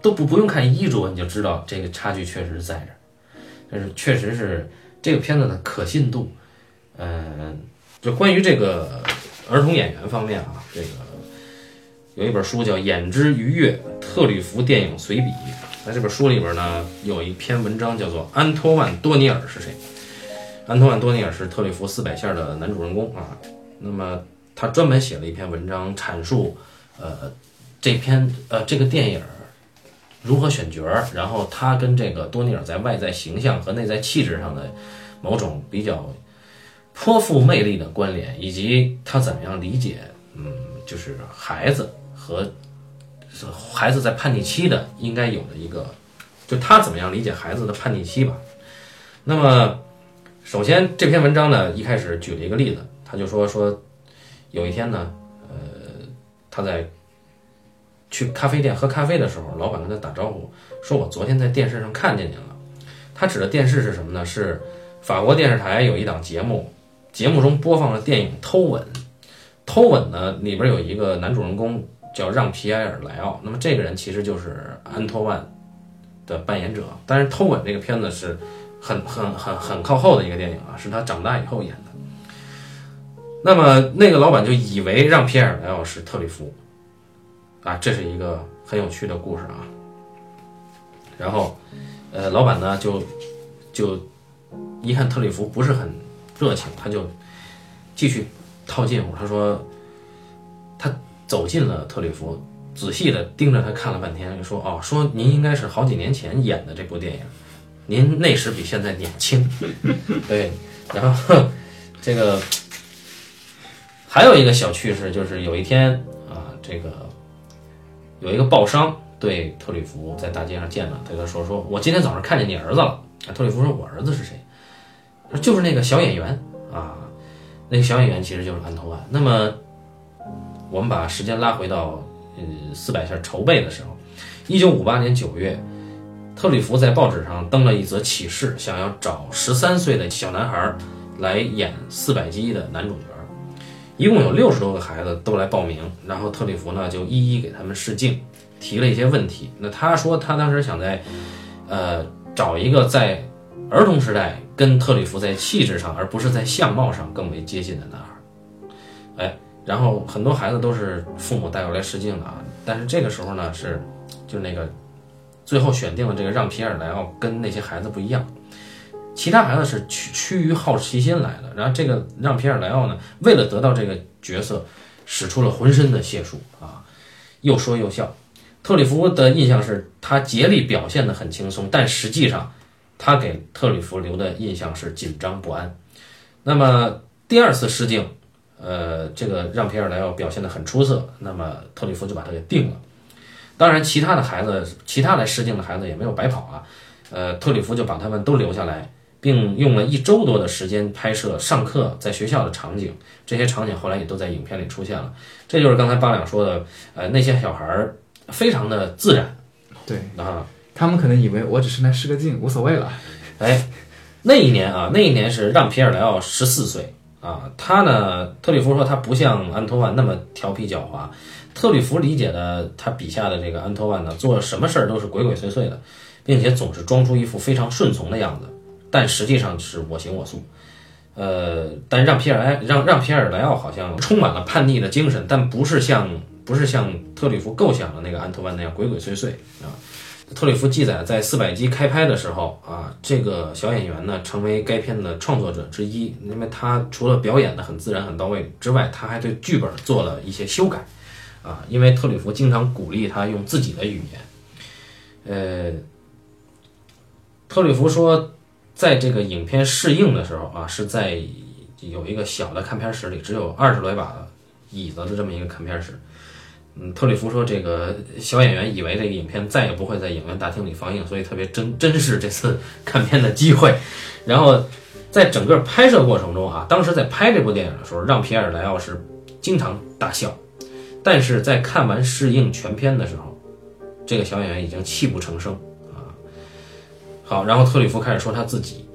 S1: 都不不用看衣着，你就知道这个差距确实在这。但是确实是这个片子的可信度，嗯，就关于这个儿童演员方面啊，这个。有一本书叫《演之愉悦：特吕弗电影随笔》。在这本书里边呢，有一篇文章叫做《安托万·多尼尔是谁》。安托万·多尼尔是特吕弗四百线的男主人公啊。那么他专门写了一篇文章，阐述呃这篇呃这个电影如何选角，然后他跟这个多尼尔在外在形象和内在气质上的某种比较颇富魅力的关联，以及他怎么样理解嗯就是孩子。和孩子在叛逆期的应该有的一个，就他怎么样理解孩子的叛逆期吧。那么，首先这篇文章呢，一开始举了一个例子，他就说说有一天呢，呃，他在去咖啡店喝咖啡的时候，老板跟他打招呼，说我昨天在电视上看见您了。他指的电视是什么呢？是法国电视台有一档节目，节目中播放了电影《偷吻》。《偷吻》呢里边有一个男主人公。叫让皮埃尔莱奥，那么这个人其实就是安托万的扮演者。但是《偷吻》这个片子是很很很很靠后的一个电影啊，是他长大以后演的。那么那个老板就以为让皮埃尔莱奥是特里弗啊，这是一个很有趣的故事啊。然后，呃，老板呢就就一看特里弗不是很热情，他就继续套近乎，他说他。走进了特里弗，仔细的盯着他看了半天，说：“哦，说您应该是好几年前演的这部电影，您那时比现在年轻。”对，然后这个还有一个小趣事，就是有一天啊，这个有一个报商对特里弗在大街上见了，他就说说我今天早上看见你儿子了。特里弗说，我儿子是谁？就是那个小演员啊，那个小演员其实就是安托万。那么我们把时间拉回到呃四百线筹备的时候，一九五八年九月，特里弗在报纸上登了一则启事，想要找十三岁的小男孩来演四百集的男主角。一共有六十多个孩子都来报名，然后特里弗呢就一一给他们试镜，提了一些问题。那他说他当时想在，呃，找一个在儿童时代跟特里弗在气质上，而不是在相貌上更为接近的男孩。哎，然后很多孩子都是父母带过来试镜的啊，但是这个时候呢是，就那个最后选定了这个让皮尔莱奥跟那些孩子不一样。其他孩子是趋趋于好奇心来的，然后这个让皮尔莱奥呢，为了得到这个角色，使出了浑身的解数啊，又说又笑。特里弗的印象是他竭力表现得很轻松，但实际上他给特里弗留的印象是紧张不安。那么第二次试镜，呃，这个让皮尔莱奥表现得很出色，那么特里弗就把他给定了。当然，其他的孩子，其他来试镜的孩子也没有白跑啊，呃，特里弗就把他们都留下来。并用了一周多的时间拍摄上课在学校的场景，这些场景后来也都在影片里出现了。这就是刚才八两说的，呃，那些小孩儿非常的自然，
S2: 对
S1: 啊，
S2: 他们可能以为我只是来试个镜，无所谓了。
S1: 哎，那一年啊，那一年是让皮尔莱奥十四岁啊，他呢，特里弗说他不像安托万那么调皮狡猾，特里弗理解的他笔下的这个安托万呢，做什么事儿都是鬼鬼祟祟的，并且总是装出一副非常顺从的样子。但实际上是我行我素，呃，但让皮尔埃让让皮尔莱奥好像充满了叛逆的精神，但不是像不是像特里弗构想的那个安托万那样鬼鬼祟祟啊。特里弗记载，在四百集开拍的时候啊，这个小演员呢成为该片的创作者之一，因为他除了表演的很自然很到位之外，他还对剧本做了一些修改啊，因为特里弗经常鼓励他用自己的语言，呃，特里弗说。在这个影片试映的时候啊，是在有一个小的看片室里，只有二十来把椅子的这么一个看片室。嗯，特里弗说，这个小演员以为这个影片再也不会在影院大厅里放映，所以特别珍珍视这次 看片的机会。然后在整个拍摄过程中啊，当时在拍这部电影的时候，让皮埃尔莱奥是经常大笑，但是在看完试映全片的时候，这个小演员已经泣不成声啊。好，然后特里弗开始说他自己，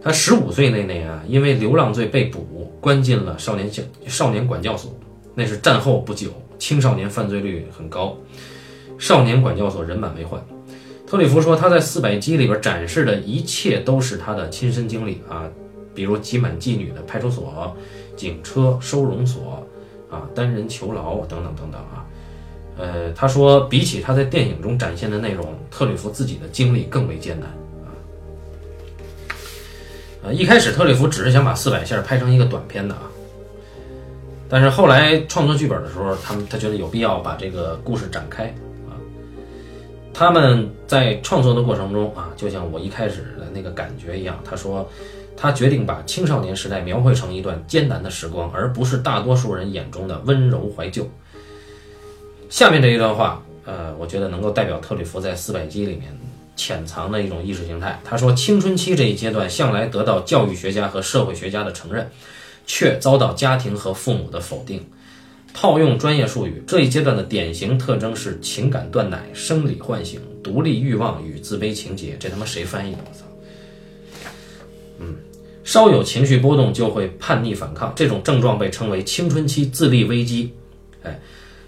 S1: 他十五岁那年啊，因为流浪罪被捕，关进了少年教少年管教所。那是战后不久，青少年犯罪率很高，少年管教所人满为患。特里弗说他在四百集里边展示的一切都是他的亲身经历啊，比如挤满妓女的派出所、警车、收容所啊、单人囚牢等等等等啊。呃，他说比起他在电影中展现的内容，特里弗自己的经历更为艰难啊。呃，一开始特里弗只是想把四百线拍成一个短片的啊，但是后来创作剧本的时候，他们他觉得有必要把这个故事展开啊。他们在创作的过程中啊，就像我一开始的那个感觉一样，他说他决定把青少年时代描绘成一段艰难的时光，而不是大多数人眼中的温柔怀旧。下面这一段话，呃，我觉得能够代表特里弗在四百集里面。潜藏的一种意识形态。他说，青春期这一阶段向来得到教育学家和社会学家的承认，却遭到家庭和父母的否定。套用专业术语，这一阶段的典型特征是情感断奶、生理唤醒、独立欲望与自卑情节。这他妈谁翻译的？我操！嗯，稍有情绪波动就会叛逆反抗，这种症状被称为青春期自立危机。哎。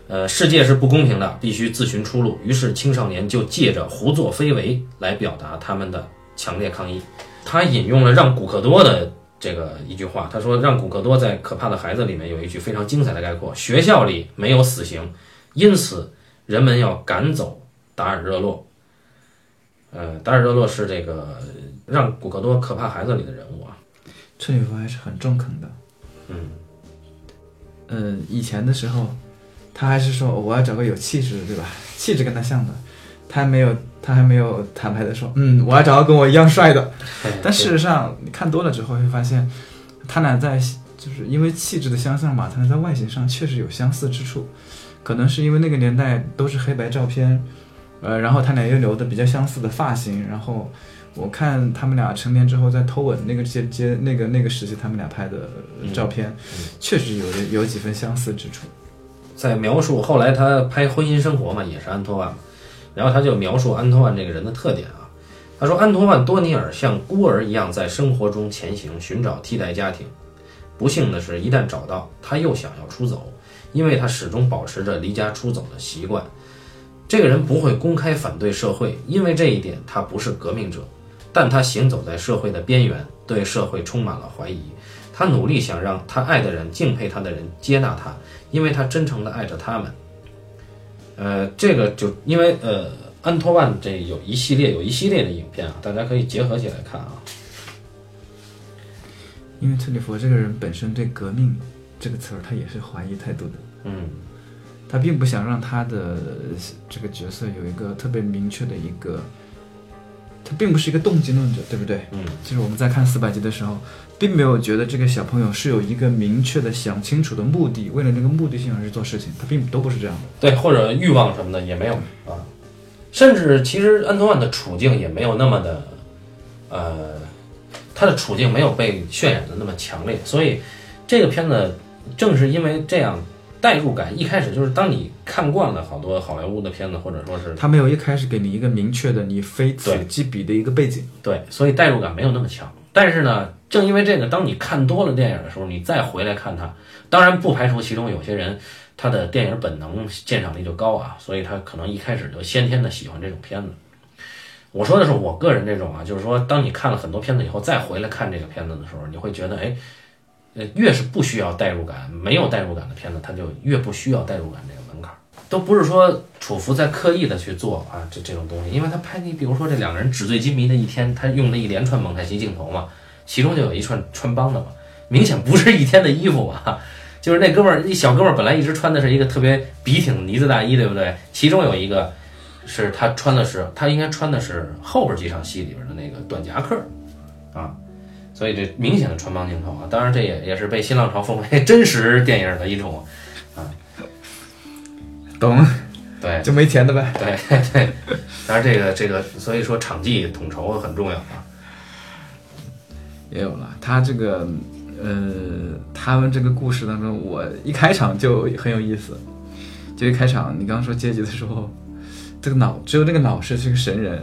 S1: 呃，世界是不公平的，必须自寻出路。于是青少年就借着胡作非为来表达他们的强烈抗议。他引用了让古克多的这个一句话，他说：“让古克多在《可怕的孩子》里面有一句非常精彩的概括：学校里没有死刑，因此人们要赶走达尔热洛。”呃，达尔热洛是这个让古克多《可怕孩子》里的人物啊。
S2: 车里夫还是很中肯的。
S1: 嗯，
S2: 呃，以前的时候。他还是说我要找个有气质的，对吧？气质跟他像的，他没有，他还没有坦白的说，嗯，我要找到跟我一样帅的。但事实上，你看多了之后会发现，他俩在就是因为气质的相像嘛，他俩在外形上确实有相似之处。可能是因为那个年代都是黑白照片，呃，然后他俩又留的比较相似的发型，然后我看他们俩成年之后在偷吻那个接接那个那个时期他们俩拍的照片，确实有有几分相似之处。
S1: 在描述后来他拍婚姻生活嘛，也是安托万嘛，然后他就描述安托万这个人的特点啊。他说，安托万多尼尔像孤儿一样在生活中前行，寻找替代家庭。不幸的是，一旦找到，他又想要出走，因为他始终保持着离家出走的习惯。这个人不会公开反对社会，因为这一点他不是革命者，但他行走在社会的边缘，对社会充满了怀疑。他努力想让他爱的人、敬佩他的人接纳他，因为他真诚地爱着他们。呃，这个就因为呃，安托万这有一系列有一系列的影片啊，大家可以结合起来看啊。
S2: 因为特里弗这个人本身对“革命”这个词儿他也是怀疑态度的，
S1: 嗯，
S2: 他并不想让他的这个角色有一个特别明确的一个，他并不是一个动机论者，对不对？
S1: 嗯，
S2: 就是我们在看四百集的时候，并没有觉得这个小朋友是有一个明确的想清楚的目的，为了那个目的性而去做事情，他并都不是这样的。
S1: 对，或者欲望什么的也没有啊，甚至其实安托万的处境也没有那么的，呃。他的处境没有被渲染的那么强烈，所以这个片子正是因为这样代入感，一开始就是当你看惯了好多好莱坞的片子，或者说是
S2: 他没有一开始给你一个明确的你非此即彼的一个背景，
S1: 对，所以代入感没有那么强。但是呢，正因为这个，当你看多了电影的时候，你再回来看它，当然不排除其中有些人他的电影本能鉴赏力就高啊，所以他可能一开始就先天的喜欢这种片子。我说的是我个人这种啊，就是说，当你看了很多片子以后，再回来看这个片子的时候，你会觉得，哎，呃，越是不需要代入感、没有代入感的片子，它就越不需要代入感这个门槛。都不是说楚服在刻意的去做啊，这这种东西，因为他拍你，比如说这两个人纸醉金迷的一天，他用了一连串蒙太奇镜头嘛，其中就有一串穿帮的嘛，明显不是一天的衣服嘛，就是那哥们儿，一小哥们儿本来一直穿的是一个特别笔挺呢子大衣，对不对？其中有一个。是他穿的是，他应该穿的是后边几场戏里边的那个短夹克，啊，所以这明显的穿帮镜头啊，当然这也也是被新浪潮奉为 真实电影的一种，啊，
S2: 懂，
S1: 对，
S2: 就没钱的呗，
S1: 对对，当然这个这个，所以说场记统筹很重要啊，
S2: 也有了，他这个，呃，他们这个故事当中，我一开场就很有意思，就一开场，你刚刚说阶级的时候。这个脑只有那个老师是个神人，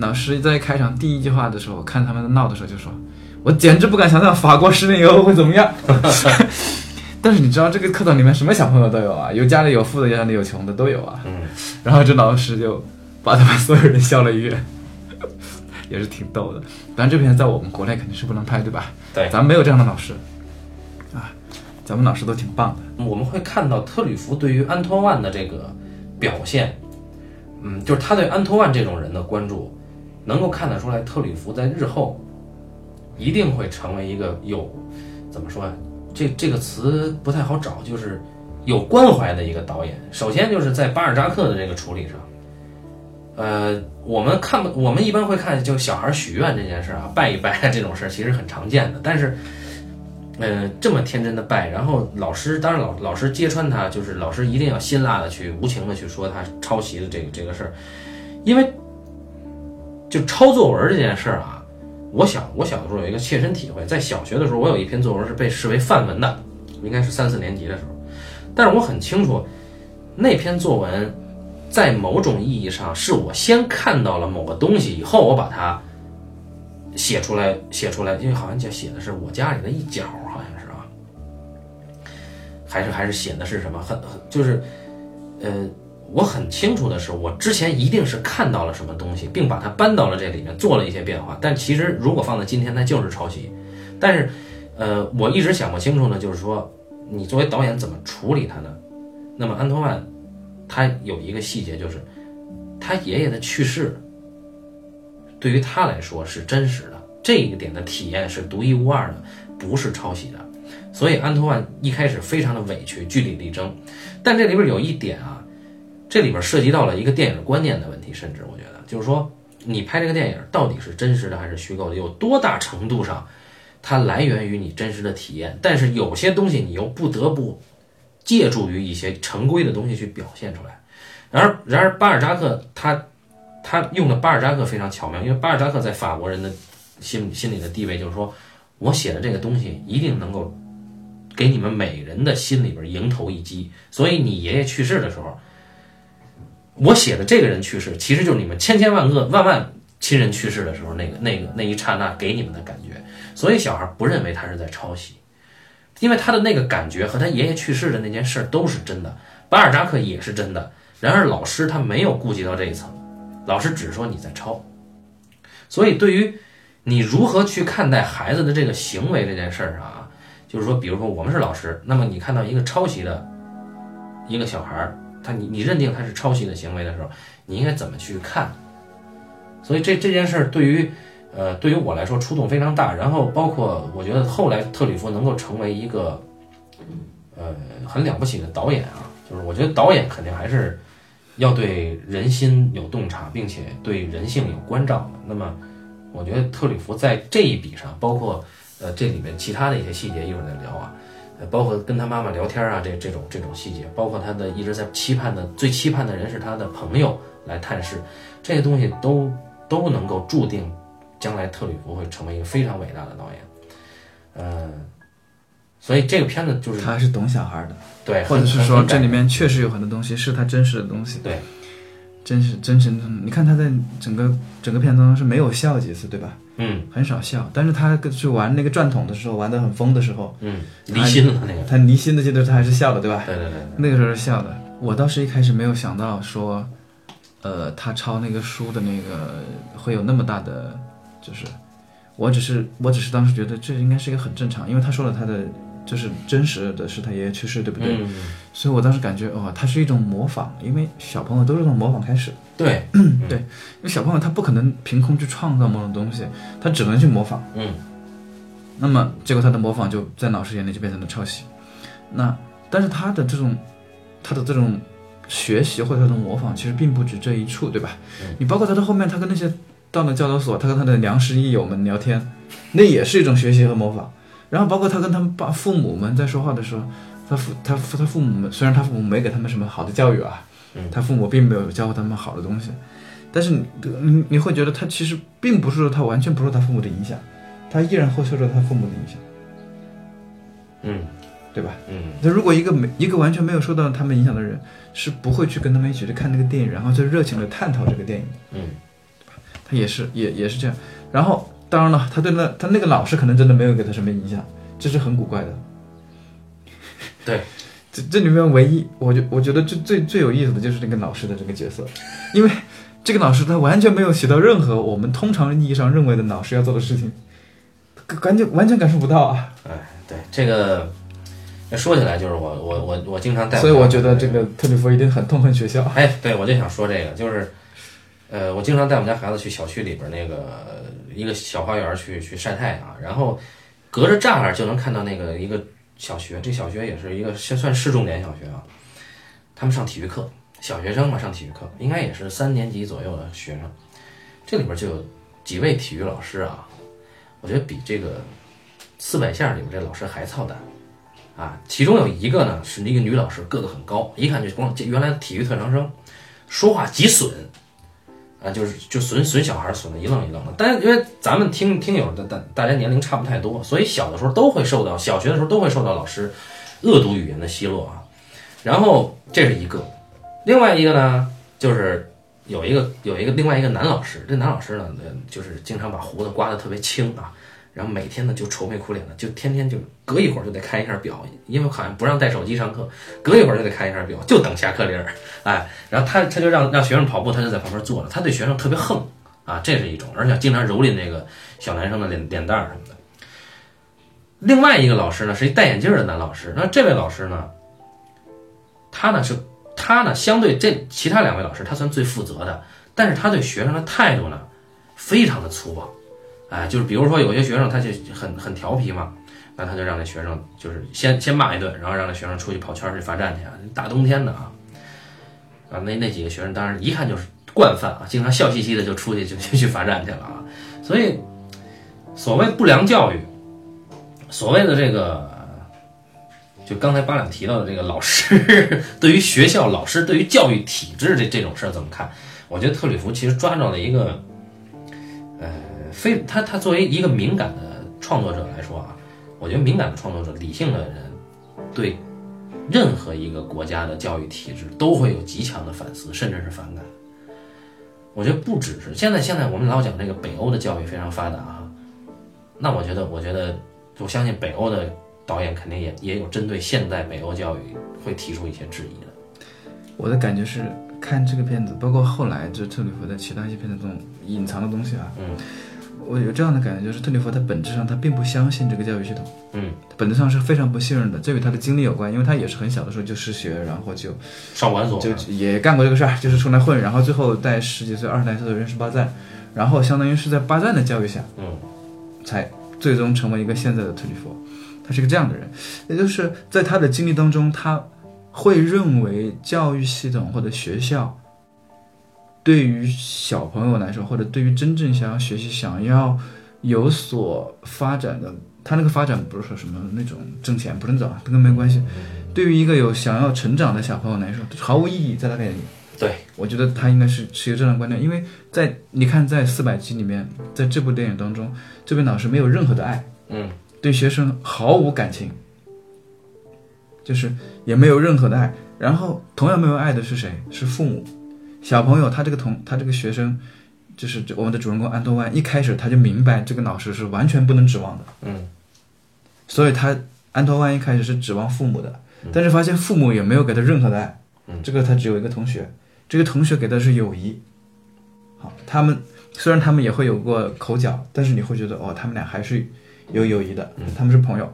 S2: 老师在开场第一句话的时候，看他们闹的时候就说：“我简直不敢想象法国十年以后会怎么样。”但是你知道这个课堂里面什么小朋友都有啊，有家里有富的，有家里有穷的都有啊。
S1: 嗯。
S2: 然后这老师就把他们所有人笑了一遍，也是挺逗的。当然这片在我们国内肯定是不能拍，对吧？
S1: 对，
S2: 咱们没有这样的老师啊，咱们老师都挺棒
S1: 的。我们会看到特吕弗对于安托万的这个表现。嗯，就是他对安托万这种人的关注，能够看得出来，特吕弗在日后一定会成为一个有怎么说啊？这这个词不太好找，就是有关怀的一个导演。首先就是在巴尔扎克的这个处理上，呃，我们看我们一般会看就小孩许愿这件事啊，拜一拜这种事其实很常见的，但是。呃，这么天真的拜，然后老师当然老老师揭穿他，就是老师一定要辛辣的去无情的去说他抄袭的这个这个事儿，因为就抄作文这件事儿啊，我小我小的时候有一个切身体会，在小学的时候，我有一篇作文是被视为范文的，应该是三四年级的时候，但是我很清楚那篇作文在某种意义上是我先看到了某个东西以后，我把它写出来写出来，因为好像就写的是我家里的一角。好像是啊还是还是写的是什么？很很就是，呃，我很清楚的是，我之前一定是看到了什么东西，并把它搬到了这里面做了一些变化。但其实如果放在今天，它就是抄袭。但是，呃，我一直想不清楚呢，就是说，你作为导演怎么处理它呢？那么安托万，他有一个细节，就是他爷爷的去世，对于他来说是真实的，这一点的体验是独一无二的，不是抄袭的。所以安托万一开始非常的委屈，据理力争，但这里边有一点啊，这里边涉及到了一个电影观念的问题，甚至我觉得就是说，你拍这个电影到底是真实的还是虚构的，有多大程度上它来源于你真实的体验，但是有些东西你又不得不借助于一些成规的东西去表现出来。然而，然而巴尔扎克他他用的巴尔扎克非常巧妙，因为巴尔扎克在法国人的心心里的地位就是说，我写的这个东西一定能够给你们每人的心里边迎头一击。所以你爷爷去世的时候，我写的这个人去世，其实就是你们千千万个万万亲人去世的时候那个那个那一刹那给你们的感觉。所以小孩不认为他是在抄袭，因为他的那个感觉和他爷爷去世的那件事都是真的，巴尔扎克也是真的。然而老师他没有顾及到这一层，老师只说你在抄。所以对于你如何去看待孩子的这个行为这件事上啊，就是说，比如说我们是老师，那么你看到一个抄袭的一个小孩儿，他你你认定他是抄袭的行为的时候，你应该怎么去看？所以这这件事儿对于呃对于我来说触动非常大。然后包括我觉得后来特吕弗能够成为一个呃很了不起的导演啊，就是我觉得导演肯定还是。要对人心有洞察，并且对人性有关照的。那么，我觉得特吕弗在这一笔上，包括呃这里面其他的一些细节，一会儿再聊啊。呃，包括跟他妈妈聊天啊，这这种这种细节，包括他的一直在期盼的最期盼的人是他的朋友来探视，这些东西都都能够注定将来特吕弗会成为一个非常伟大的导演。嗯，所以这个片子就是
S2: 他还是懂小孩的。
S1: 对，
S2: 或者是说这里面确实有很多东西是他真实的东西，
S1: 对，
S2: 真实真实的。你看他在整个整个片当中是没有笑几次，对吧？
S1: 嗯，
S2: 很少笑。但是他去玩那个转筒的时候，玩的很疯的时候，
S1: 嗯，离心了那个，
S2: 他离心的阶段他还是笑的，对吧？
S1: 对对对，
S2: 那个时候是笑的。我倒是一开始没有想到说，呃，他抄那个书的那个会有那么大的，就是我只是我只是当时觉得这应该是一个很正常，因为他说了他的。就是真实的是他爷爷去世，对不对？
S1: 嗯。
S2: 所以我当时感觉，哦，他是一种模仿，因为小朋友都是从模仿开始。
S1: 对，
S2: 对，因为小朋友他不可能凭空去创造某种东西，他只能去模仿。
S1: 嗯。
S2: 那么结果他的模仿就在老师眼里就变成了抄袭。那但是他的这种，他的这种学习或者他的模仿，其实并不止这一处，对吧？你包括他的后面，他跟那些到了教导所，他跟他的良师益友们聊天，那也是一种学习和模仿。然后包括他跟他们爸父母们在说话的时候，他父他父他父母们虽然他父母没给他们什么好的教育啊，他父母并没有教过他们好的东西，但是你你会觉得他其实并不是说他完全不受他父母的影响，他依然会受到他父母的影响，
S1: 嗯，
S2: 对吧？
S1: 嗯，
S2: 那如果一个没一个完全没有受到他们影响的人，是不会去跟他们一起去看那个电影，然后就热情的探讨这个电影。的，
S1: 嗯，
S2: 他也是也也是这样，然后。当然了，他对那他那个老师可能真的没有给他什么影响，这是很古怪的。
S1: 对，
S2: 这这里面唯一，我觉我觉得最最最有意思的就是那个老师的这个角色，因为这个老师他完全没有起到任何我们通常意义上认为的老师要做的事情，感觉完全感受不到啊。
S1: 哎，对这个说起来就是我我我我经常带，
S2: 所以我觉得这个特里弗一定很痛恨学校。
S1: 哎，对我就想说这个，就是呃，我经常带我们家孩子去小区里边那个。一个小花园去去晒太阳，然后隔着栅栏就能看到那个一个小学，这小学也是一个算算市重点小学啊。他们上体育课，小学生嘛上体育课，应该也是三年级左右的学生。这里边就有几位体育老师啊，我觉得比这个四百线里面这老师还操蛋啊。其中有一个呢是一个女老师，个子很高，一看就光原来的体育特长生，说话极损。啊，就是就损损小孩损的一愣一愣的，但因为咱们听听友的大大家年龄差不太多，所以小的时候都会受到小学的时候都会受到老师恶毒语言的奚落啊。然后这是一个，另外一个呢，就是有一个有一个另外一个男老师，这男老师呢，就是经常把胡子刮得特别轻啊。然后每天呢就愁眉苦脸的，就天天就隔一会儿就得看一下表，因为好像不让带手机上课，隔一会儿就得看一下表，就等下课铃儿。哎，然后他他就让让学生跑步，他就在旁边坐着，他对学生特别横啊，这是一种，而且经常蹂躏那个小男生的脸脸蛋儿什么的。另外一个老师呢是一戴眼镜的男老师，那这位老师呢，他呢是他呢相对这其他两位老师他算最负责的，但是他对学生的态度呢非常的粗暴。哎，就是比如说有些学生他就很很调皮嘛，那他就让那学生就是先先骂一顿，然后让那学生出去跑圈去罚站去啊。大冬天的啊，啊那那几个学生当然一看就是惯犯啊，经常笑嘻嘻的就出去就就去罚站去了啊。所以所谓不良教育，所谓的这个就刚才八两提到的这个老师，对于学校老师对于教育体制这这种事儿怎么看？我觉得特吕弗其实抓到了一个，呃，非他他作为一个敏感的创作者来说啊，我觉得敏感的创作者、理性的人，对任何一个国家的教育体制都会有极强的反思，甚至是反感。我觉得不只是现在，现在我们老讲这个北欧的教育非常发达啊，那我觉得，我觉得，我相信北欧的导演肯定也也有针对现代北欧教育会提出一些质疑的。
S2: 我的感觉是看这个片子，包括后来就特里弗的其他一些片子中隐藏的东西啊，
S1: 嗯
S2: 我有这样的感觉，就是特里弗他本质上他并不相信这个教育系统，
S1: 嗯，
S2: 他本质上是非常不信任的，这与他的经历有关，因为他也是很小的时候就失学，然后就
S1: 上管所
S2: 就也干过这个事儿，就是出来混，然后最后在十几岁、二十来岁的认识巴赞，然后相当于是在巴赞的教育下，
S1: 嗯。
S2: 才最终成为一个现在的特里弗。他是个这样的人，也就是在他的经历当中，他会认为教育系统或者学校对于小朋友来说，或者对于真正想要学习、想要有所发展的，他那个发展不是说什么那种挣钱不挣早，跟没关系。对于一个有想要成长的小朋友来说，毫无意义，在他眼里。
S1: 对，
S2: 我觉得他应该是持有这样的观点，因为在你看，在四百集里面，在这部电影当中，这位老师没有任何的爱，
S1: 嗯
S2: 对学生毫无感情，就是也没有任何的爱。然后同样没有爱的是谁？是父母。小朋友他这个同他这个学生，就是我们的主人公安东万，一开始他就明白这个老师是完全不能指望的，
S1: 嗯。
S2: 所以他安托万一开始是指望父母的，但是发现父母也没有给他任何的爱，
S1: 嗯。
S2: 这个他只有一个同学，这个同学给的是友谊。好，他们虽然他们也会有过口角，但是你会觉得哦，他们俩还是有友谊的，他们是朋友。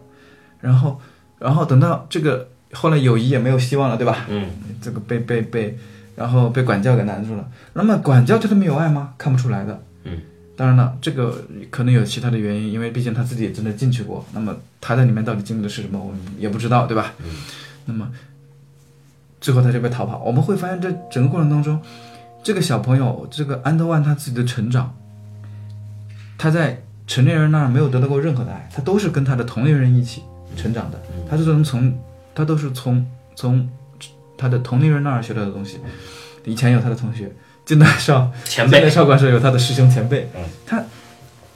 S2: 然后，然后等到这个后来友谊也没有希望了，对吧？
S1: 嗯。
S2: 这个被被被，然后被管教给难住了。那么管教对他们有爱吗？看不出来的。
S1: 嗯，
S2: 当然了，这个可能有其他的原因，因为毕竟他自己也真的进去过。那么他在里面到底经历的是什么，我们也不知道，对吧？
S1: 嗯。
S2: 那么最后他就被逃跑。我们会发现，这整个过程当中，这个小朋友，这个安德万他自己的成长，他在成年人那儿没有得到过任何的爱，他都是跟他的同龄人一起成长的，他是从从他都是从从他的同龄人那儿学到的东西。以前有他的同学，进来少
S1: 前辈。
S2: 进来少管所有他的师兄前辈，
S1: 嗯。
S2: 他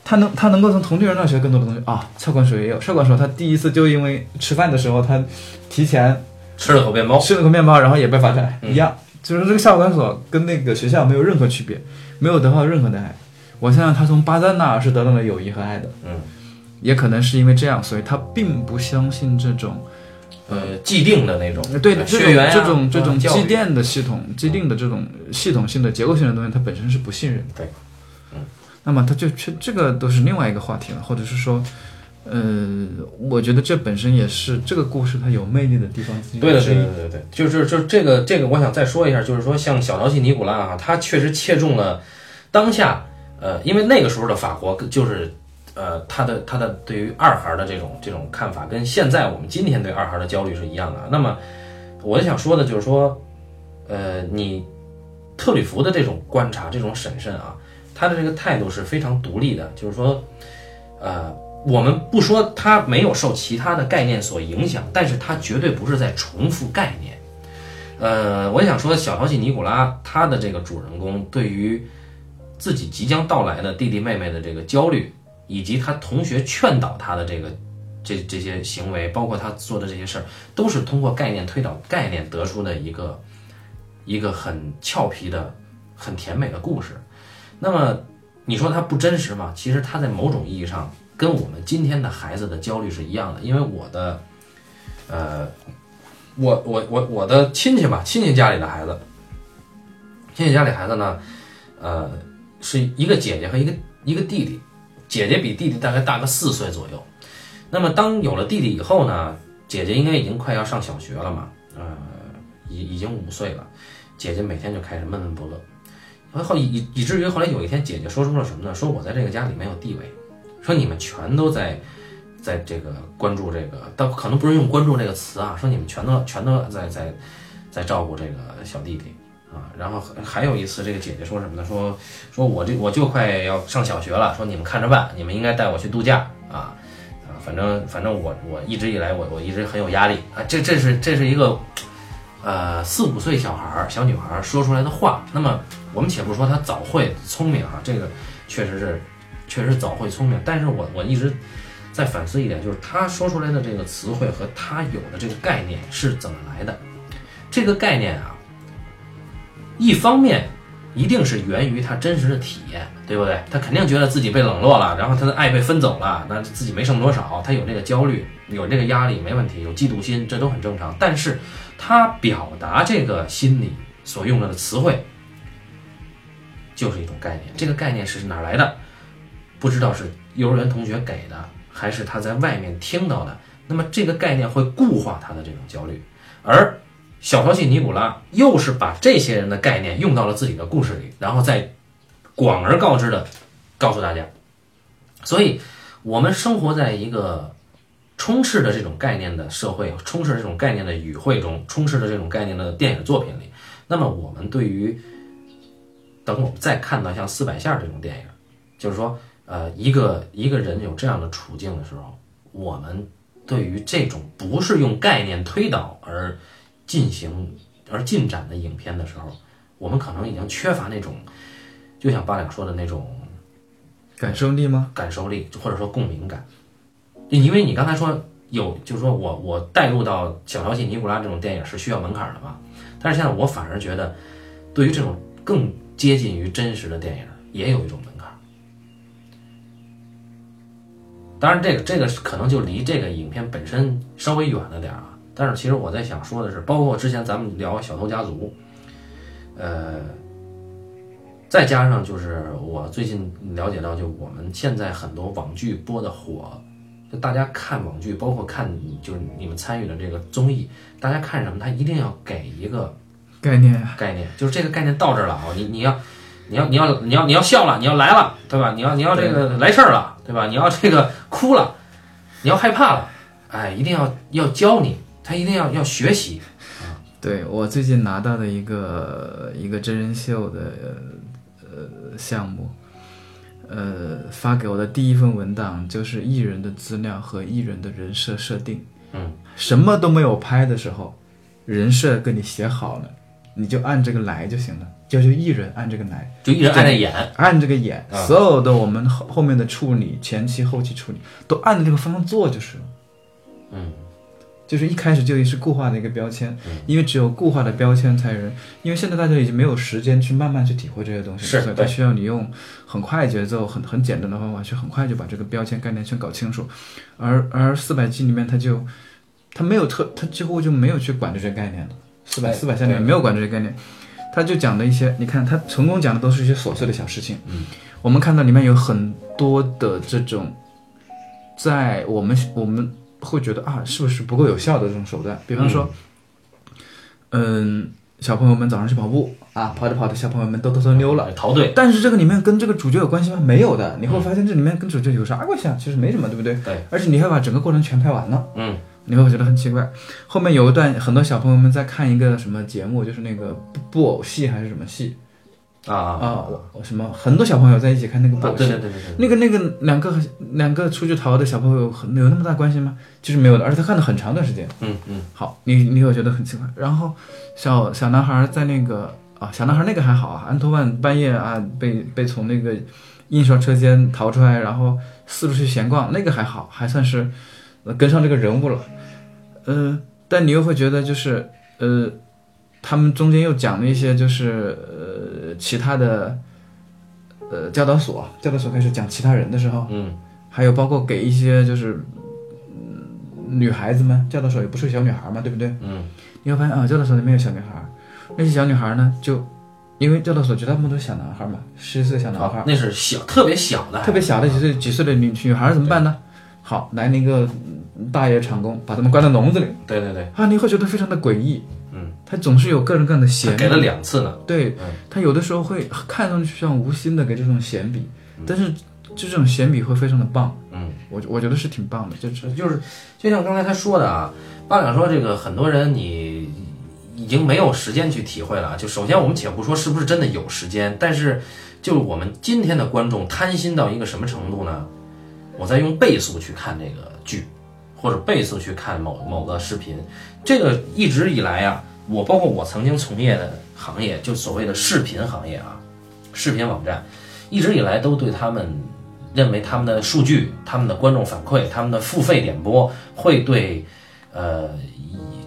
S2: 他能他能够从同龄人那儿学更多的东西。啊。少管所也有，少管所他第一次就因为吃饭的时候他提前
S1: 吃了口面包，
S2: 吃了口面包，然后也被罚站，
S1: 嗯。
S2: 一样，就是这个少管所跟那个学校没有任何区别，没有得到任何的爱。我相信他从巴赞那儿是得到了友谊和爱的，
S1: 嗯。
S2: 也可能是因为这样，所以他并不相信这种
S1: 呃既定的那种
S2: 对的这种
S1: 血缘啊
S2: 这种这种
S1: 教育。
S2: 积淀的系统、既定的这种系统性的结构性的东西，它本身是不信任的。
S1: 对，
S2: 嗯，那么它就这这个都是另外一个话题了，或者是说，呃，我觉得这本身也是这个故事它有魅力的地方。
S1: 对的，对对对对，就是就这个这个，我想再说一下，就是说像小淘气尼古拉啊，他确实切中了当下，呃，因为那个时候的法国就是，呃，他的他的对于二孩的这种这种看法，跟现在我们今天对二孩的焦虑是一样的。那么，我想说的就是说，呃，你特吕弗的这种观察、这种审慎啊，他的这个态度是非常独立的，就是说，呃，我们不说他没有受其他的概念所影响，但是他绝对不是在重复概念。呃，我想说，小淘气尼古拉他的这个主人公对于自己即将到来的弟弟妹妹的这个焦虑，以及他同学劝导他的这个这这些行为，包括他做的这些事儿，都是通过概念推导概念得出的一个一个很俏皮的、很甜美的故事。那么你说它不真实吗？其实它在某种意义上跟我们今天的孩子的焦虑是一样的，因为我的，呃，我我我我的亲戚吧，亲戚家里的孩子，亲戚家里孩子呢，呃，是一个姐姐和一个一个弟弟，姐姐比弟弟大概大个四岁左右。那么当有了弟弟以后呢，姐姐应该已经快要上小学了嘛，呃，已已经五岁了，姐姐每天就开始闷闷不乐。然后以以至于后来有一天，姐姐说出了什么呢？说我在这个家里没有地位，说你们全都在在这个关注这个，但可能不是用“关注”这个词啊，说你们全都全都在在在照顾这个小弟弟啊。然后还有一次，这个姐姐说什么呢？说说我这我就快要上小学了，说你们看着办，你们应该带我去度假啊啊！反正反正我我一直以来我我一直很有压力啊，这这是这是一个呃四五岁小孩儿小女孩说出来的话。那么我们且不说她早慧聪明啊，这个确实是确实早慧聪明，但是我我一直在反思一点，就是她说出来的这个词汇和她有的这个概念是怎么来的。这个概念啊，一方面一定是源于他真实的体验，对不对？他肯定觉得自己被冷落了，然后他的爱被分走了，那自己没剩多少，他有这个焦虑，有这个压力，没问题，有嫉妒心，这都很正常。但是他表达这个心理所用到的词汇，就是一种概念。这个概念是哪来的？不知道是幼儿园同学给的，还是他在外面听到的。那么这个概念会固化他的这种焦虑，而小淘气尼古拉又是把这些人的概念用到了自己的故事里，然后再广而告之的告诉大家。所以，我们生活在一个充斥着这种概念的社会，充斥着这种概念的语汇中，充斥着这种概念的电影作品里。那么，我们对于等我们再看到像《四百下》这种电影，就是说，呃，一个一个人有这样的处境的时候，我们对于这种不是用概念推导而进行而进展的影片的时候，我们可能已经缺乏那种，就像八两说的那种
S2: 感受力吗？
S1: 感受力，或者说共鸣感。因为你刚才说有，就是说我我带入到小淘气尼古拉这种电影是需要门槛的嘛？但是现在我反而觉得，对于这种更接近于真实的电影，也有一种门槛。当然，这个这个可能就离这个影片本身稍微远了点啊。但是其实我在想说的是，包括之前咱们聊《小偷家族》，呃，再加上就是我最近了解到，就我们现在很多网剧播的火，就大家看网剧，包括看就是你们参与的这个综艺，大家看什么，他一定要给一个
S2: 概念
S1: 概念，就是这个概念到这儿了啊，你你要你要你要你要你要笑了，你要来了，对吧？你要你要这个来事儿了，对吧？你要这个哭了，你要害怕了，哎，一定要要教你。他一定要要学习。
S2: 对我最近拿到的一个一个真人秀的呃项目，呃发给我的第一份文档就是艺人的资料和艺人的人设设定。
S1: 嗯，
S2: 什么都没有拍的时候，人设给你写好了，你就按这个来就行了。就就艺人按这个来，
S1: 就艺人按着演，
S2: 按这个演，所有的我们后后面的处理，前期后期处理都按着这个方向做就是了。
S1: 嗯。
S2: 就是一开始就是固化的一个标签，因为只有固化的标签才人，因为现在大家已经没有时间去慢慢去体会这些东西，
S1: 是，
S2: 它需要你用很快节奏、很很简单的方法去很快就把这个标签概念全搞清楚，而而四百集里面它就，它没有特，它几乎就没有去管这些概念了，四百四百下里面没有管这些概念，他就讲的一些，你看他成功讲的都是一些琐碎的小事情，
S1: 嗯，
S2: 我们看到里面有很多的这种，在我们我们。会觉得啊，是不是不够有效的这种手段？比方说，嗯，小朋友们早上去跑步啊，跑着跑着，小朋友们都偷偷溜了，
S1: 逃队。
S2: 但是这个里面跟这个主角有关系吗？没有的。你会发现这里面跟主角有啥关系啊？其实没什么，对不对？
S1: 对。
S2: 而且你会把整个过程全拍完了，
S1: 嗯，
S2: 你会觉得很奇怪。后面有一段，很多小朋友们在看一个什么节目，就是那个布偶戏还是什么戏。
S1: 啊啊！
S2: 我什么很多小朋友在一起看那个宝
S1: 对对对对对，
S2: 那个那个两个两个出去逃的小朋友有有那么大关系吗？就是没有的，而且他看了很长段时间。
S1: 嗯嗯。
S2: 好，你你会觉得很奇怪。然后小小男孩在那个啊，小男孩那个还好啊，安托万半夜啊被被从那个印刷车间逃出来，然后四处去闲逛，那个还好，还算是跟上这个人物了。嗯，但你又会觉得就是呃。他们中间又讲了一些，就是呃其他的，呃教导所，教导所开始讲其他人的时候，
S1: 嗯，
S2: 还有包括给一些就是女孩子们，教导所也不是小女孩嘛，对不对？
S1: 嗯，
S2: 你会发现啊，教导所里面有小女孩，那些小女孩呢，就因为教导所绝大部分都是小男孩嘛，十岁小男孩，
S1: 那是小特别小的，
S2: 特别小的几岁几岁的女女孩怎么办呢？好，来那个大爷厂工把他们关到笼子里，
S1: 对对对，
S2: 啊，你会觉得非常的诡异。
S1: 嗯，
S2: 他总是有各种各样的闲，
S1: 给了两次呢。
S2: 对，他有的时候会看上去像无心的给这种闲笔，但是就这种闲笔会非常的棒。
S1: 嗯，
S2: 我我觉得是挺棒的，就
S1: 是就是就像刚才他说的啊，八两说这个很多人你已经没有时间去体会了。就首先我们且不说是不是真的有时间，但是就我们今天的观众贪心到一个什么程度呢？我在用倍速去看这个。剧，或者倍速去看某某个视频。这个一直以来啊，我包括我曾经从业的行业，就所谓的视频行业啊，视频网站，一直以来都对他们认为他们的数据、他们的观众反馈、他们的付费点播会对呃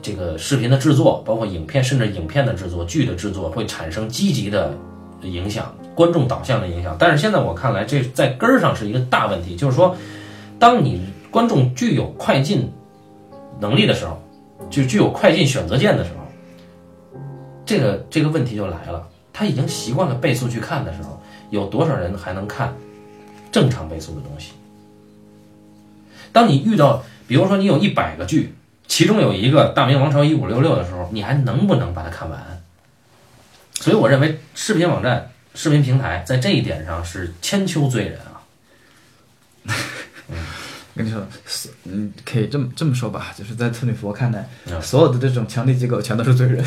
S1: 这个视频的制作，包括影片甚至影片的制作、剧的制作会产生积极的影响，观众导向的影响。但是现在我看来，这在根儿上是一个大问题，就是说，当你观众具有快进能力的时候，就具有快进选择键的时候，这个这个问题就来了。他已经习惯了倍速去看的时候，有多少人还能看正常倍速的东西？当你遇到，比如说你有一百个剧，其中有一个《大明王朝一五六六》的时候，你还能不能把它看完？所以我认为视频网站、视频平台在这一点上是千秋罪人啊。
S2: 跟你说，是嗯，可以这么这么说吧，就是在特里弗看来，
S1: 嗯
S2: 所有的这种强力机构全都是罪人，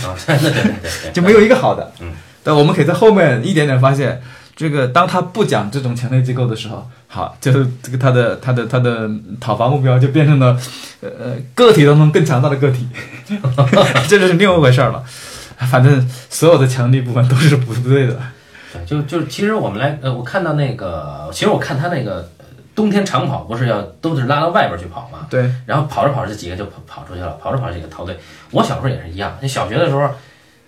S2: 就没有一个好的。
S1: 嗯，
S2: 但我们可以在后面一点点发现，这个当他不讲这种强力机构的时候，好，就是这个他的他的他的讨伐目标就变成了，呃呃，个体当中更强大的个体，这就是另外一回事儿了。反正所有的强力部分都是不对的。
S1: 对，就就其实我们来，呃，我看到那个，其实我看他那个呃冬天长跑不是要都是拉到外边去跑吗？
S2: 对，
S1: 然后跑着跑着，几个就跑跑出去了，跑着跑着几个逃队。我小时候也是一样，那小学的时候，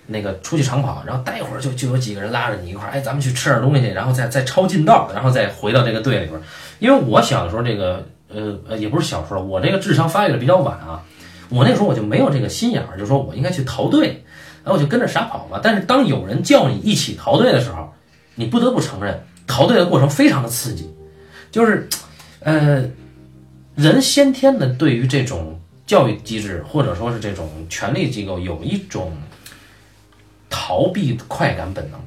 S1: 那个出去长跑，然后待会儿就就有几个人拉着你一块儿，哎，咱们去吃点东西去，然后再再抄近道，然后再回到这个队里边儿。因为我小的时候，这个呃呃，也不是小时候，我这个智商发育的比较晚啊，我那时候我就没有这个心眼儿，就说我应该去逃队，然后我就跟着傻跑嘛。但是当有人叫你一起逃队的时候，你不得不承认，逃队的过程非常的刺激，就是，呃，人先天的对于这种教育机制或者说是这种权力机构有一种逃避快感本能，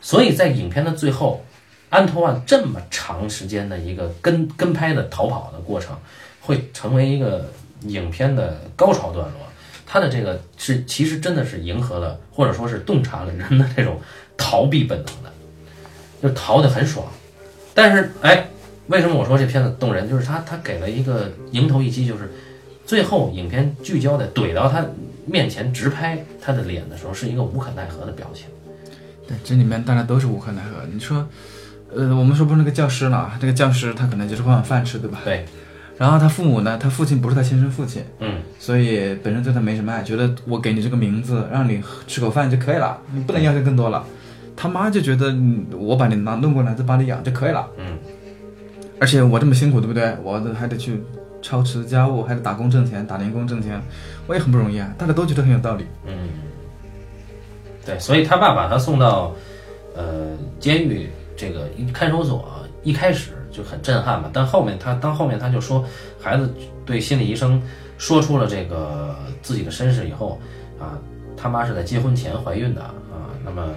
S1: 所以在影片的最后，安托万这么长时间的一个跟跟拍的逃跑的过程，会成为一个影片的高潮段落。他的这个是其实真的是迎合了，或者说是洞察了人的这种逃避本能的，就逃得很爽。但是哎，为什么我说这片子动人？就是他他给了一个迎头一击，就是最后影片聚焦的怼到他面前直拍他的脸的时候，是一个无可奈何的表情。
S2: 对，这里面大家都是无可奈何。你说，呃，我们说不是那个教师嘛？这个教师他可能就是混碗饭吃，对吧？
S1: 对。
S2: 然后他父母呢，他父亲不是他亲生父亲，
S1: 嗯，
S2: 所以本身对他没什么爱，觉得我给你这个名字，让你吃口饭就可以了，你不能要求更多了。他妈就觉得，嗯我把你拿弄过来，再把你养就可以了。
S1: 嗯，
S2: 而且我这么辛苦，对不对？我还得去操持家务，还得打工挣钱，打零工挣钱，我也很不容易啊。大家都觉得很有道理。
S1: 嗯，对，所以他爸把他送到呃监狱这个看守所，一开始就很震撼嘛。但后面他当后面他就说，孩子对心理医生说出了这个自己的身世以后啊，他妈是在结婚前怀孕的啊。那么呃，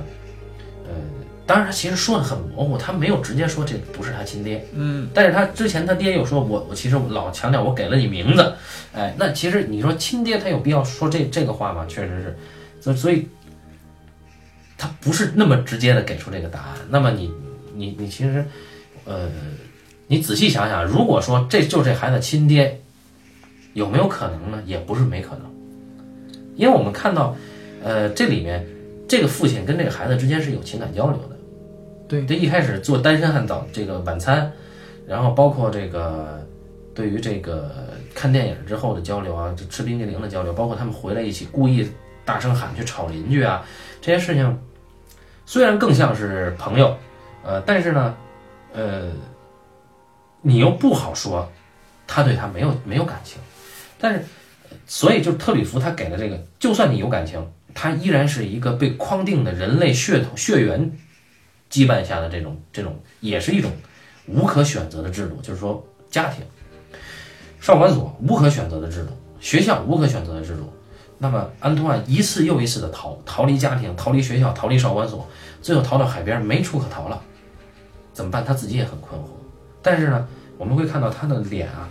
S1: 当然他其实说的很模糊，他没有直接说这不是他亲爹。
S2: 嗯，
S1: 但是他之前他爹又说我我其实老强调我给了你名字，哎，那其实你说亲爹他有必要说这这个话吗？确实是，所所以他不是那么直接的给出这个答案。那么你你你其实呃，你仔细想想，如果说这就是这孩子亲爹，有没有可能呢？也不是没可能，因为我们看到呃这里面这个父亲跟这个孩子之间是有情感交流的。
S2: 对，
S1: 这一开始做单身汉早这个晚餐，然后包括这个对于这个看电影之后的交流啊，就吃冰激凌的交流，包括他们回来一起故意大声喊去吵邻居啊，这些事情虽然更像是朋友，呃，但是呢，呃，你又不好说他对他没有没有感情，但是所以就特里弗他给了这个，就算你有感情，他依然是一个被框定的人类血统血缘。羁绊下的这种这种也是一种无可选择的制度，就是说家庭、少管所无可选择的制度，学校无可选择的制度。那么安托万一次又一次的逃逃离家庭，逃离学校，逃离少管所，最后逃到海边没处可逃了，怎么办？他自己也很困惑。但是呢，我们会看到他的脸啊，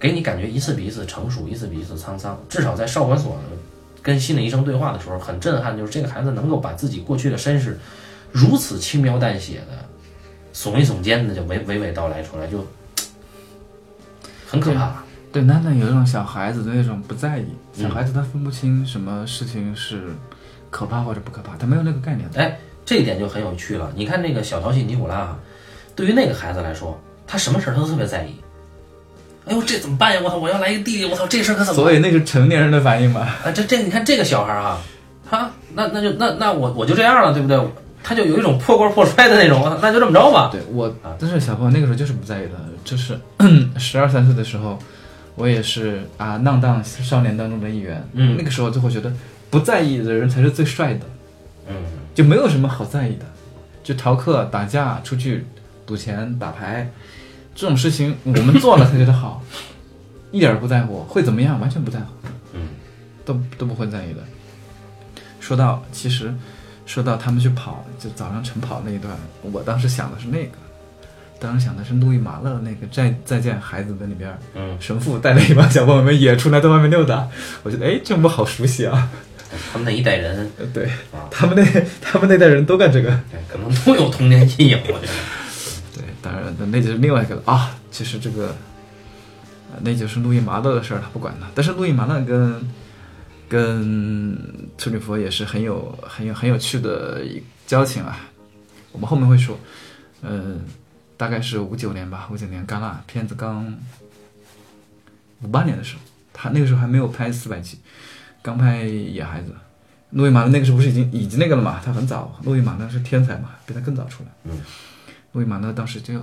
S1: 给你感觉一次比一次成熟，一次比一次沧桑。至少在少管所跟心理医生对话的时候，很震撼，就是这个孩子能够把自己过去的身世。如此轻描淡写的，耸一耸肩的就娓娓娓道来出来，就很可怕。
S2: 对，那那有一种小孩子的那种不在意，
S1: 嗯
S2: 小孩子他分不清什么事情是可怕或者不可怕，他没有那个概念的。
S1: 哎，这一点就很有趣了。你看那个小淘气尼古拉啊，对于那个孩子来说，他什么事儿他都特别在意。哎呦，这怎么办呀？我操，我要来一个弟弟，我操，这事儿可怎么办？
S2: 所以那是成年人的反应吧。
S1: 啊，这这你看这个小孩儿啊，他那那就那那我我就这样了，对不对？他就有一种破罐破摔的那种，那就这么着吧。
S2: 对我
S1: 啊，
S2: 但是小朋友那个时候就是不在意的，就是 十二三岁的时候，我也是啊浪荡少年当中的一员。
S1: 嗯
S2: 那个时候就会觉得不在意的人才是最帅的，
S1: 嗯
S2: 就没有什么好在意的，就逃课、打架、出去赌钱、打牌这种事情，我们做了才觉得好，一点儿不在乎，会怎么样完全不在乎，
S1: 嗯
S2: 都都不会在意的。说到其实，说到他们去跑，就早上晨跑那一段，我当时想的是那个，当时想的是路易马勒那个再再见孩子们里边，
S1: 嗯，
S2: 神父带着一帮小朋友们也出来在外面溜达，我觉得哎，这幕好熟悉啊。
S1: 他们那一代人，
S2: 呃对
S1: 啊
S2: 他们那他们那代人都干这个。
S1: 对，可能都有童年阴影，我觉得。
S2: 当然那那就是另外一个了啊。其实这个，那就是路易马勒的事儿，他不管了。但是路易马勒跟跟特吕弗也是很有很有很有趣的一交情啊。我们后面会说，呃，大概是五九年吧，五九年戛纳片子刚五八年的时候，他那个时候还没有拍四百集，刚拍《野孩子》。路易马勒那个时候不是已经已经那个了嘛？他很早，路易马勒是天才嘛，比他更早出来。
S1: 嗯，
S2: 路易马勒当时就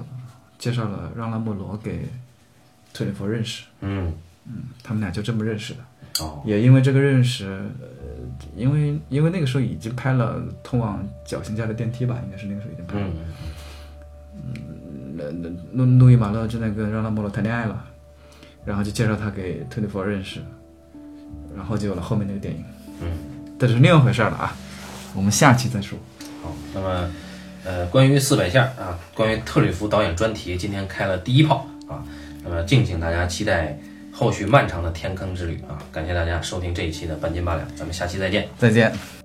S2: 介绍了让拉莫罗给特里弗认识，嗯
S1: 嗯，
S2: 他们俩就这么认识的。
S1: 哦，
S2: 也因为这个认识，呃，因为因为那个时候已经拍了通往绞刑架的电梯吧，应该是那个时候已经拍了。
S1: 嗯
S2: 那那路路易马勒正在跟让拉莫罗谈恋爱了，然后就介绍他给特里弗认识，然后就有了后面那个电影。
S1: 嗯，
S2: 这是另外一回事儿了啊，我们下期再说。
S1: 好，那么呃，关于四百下啊，关于特吕弗导演专题，今天开了第一炮啊，那么敬请大家期待后续漫长的填坑之旅啊！感谢大家收听这一期的半斤八两，咱们下期再见。
S2: 再见。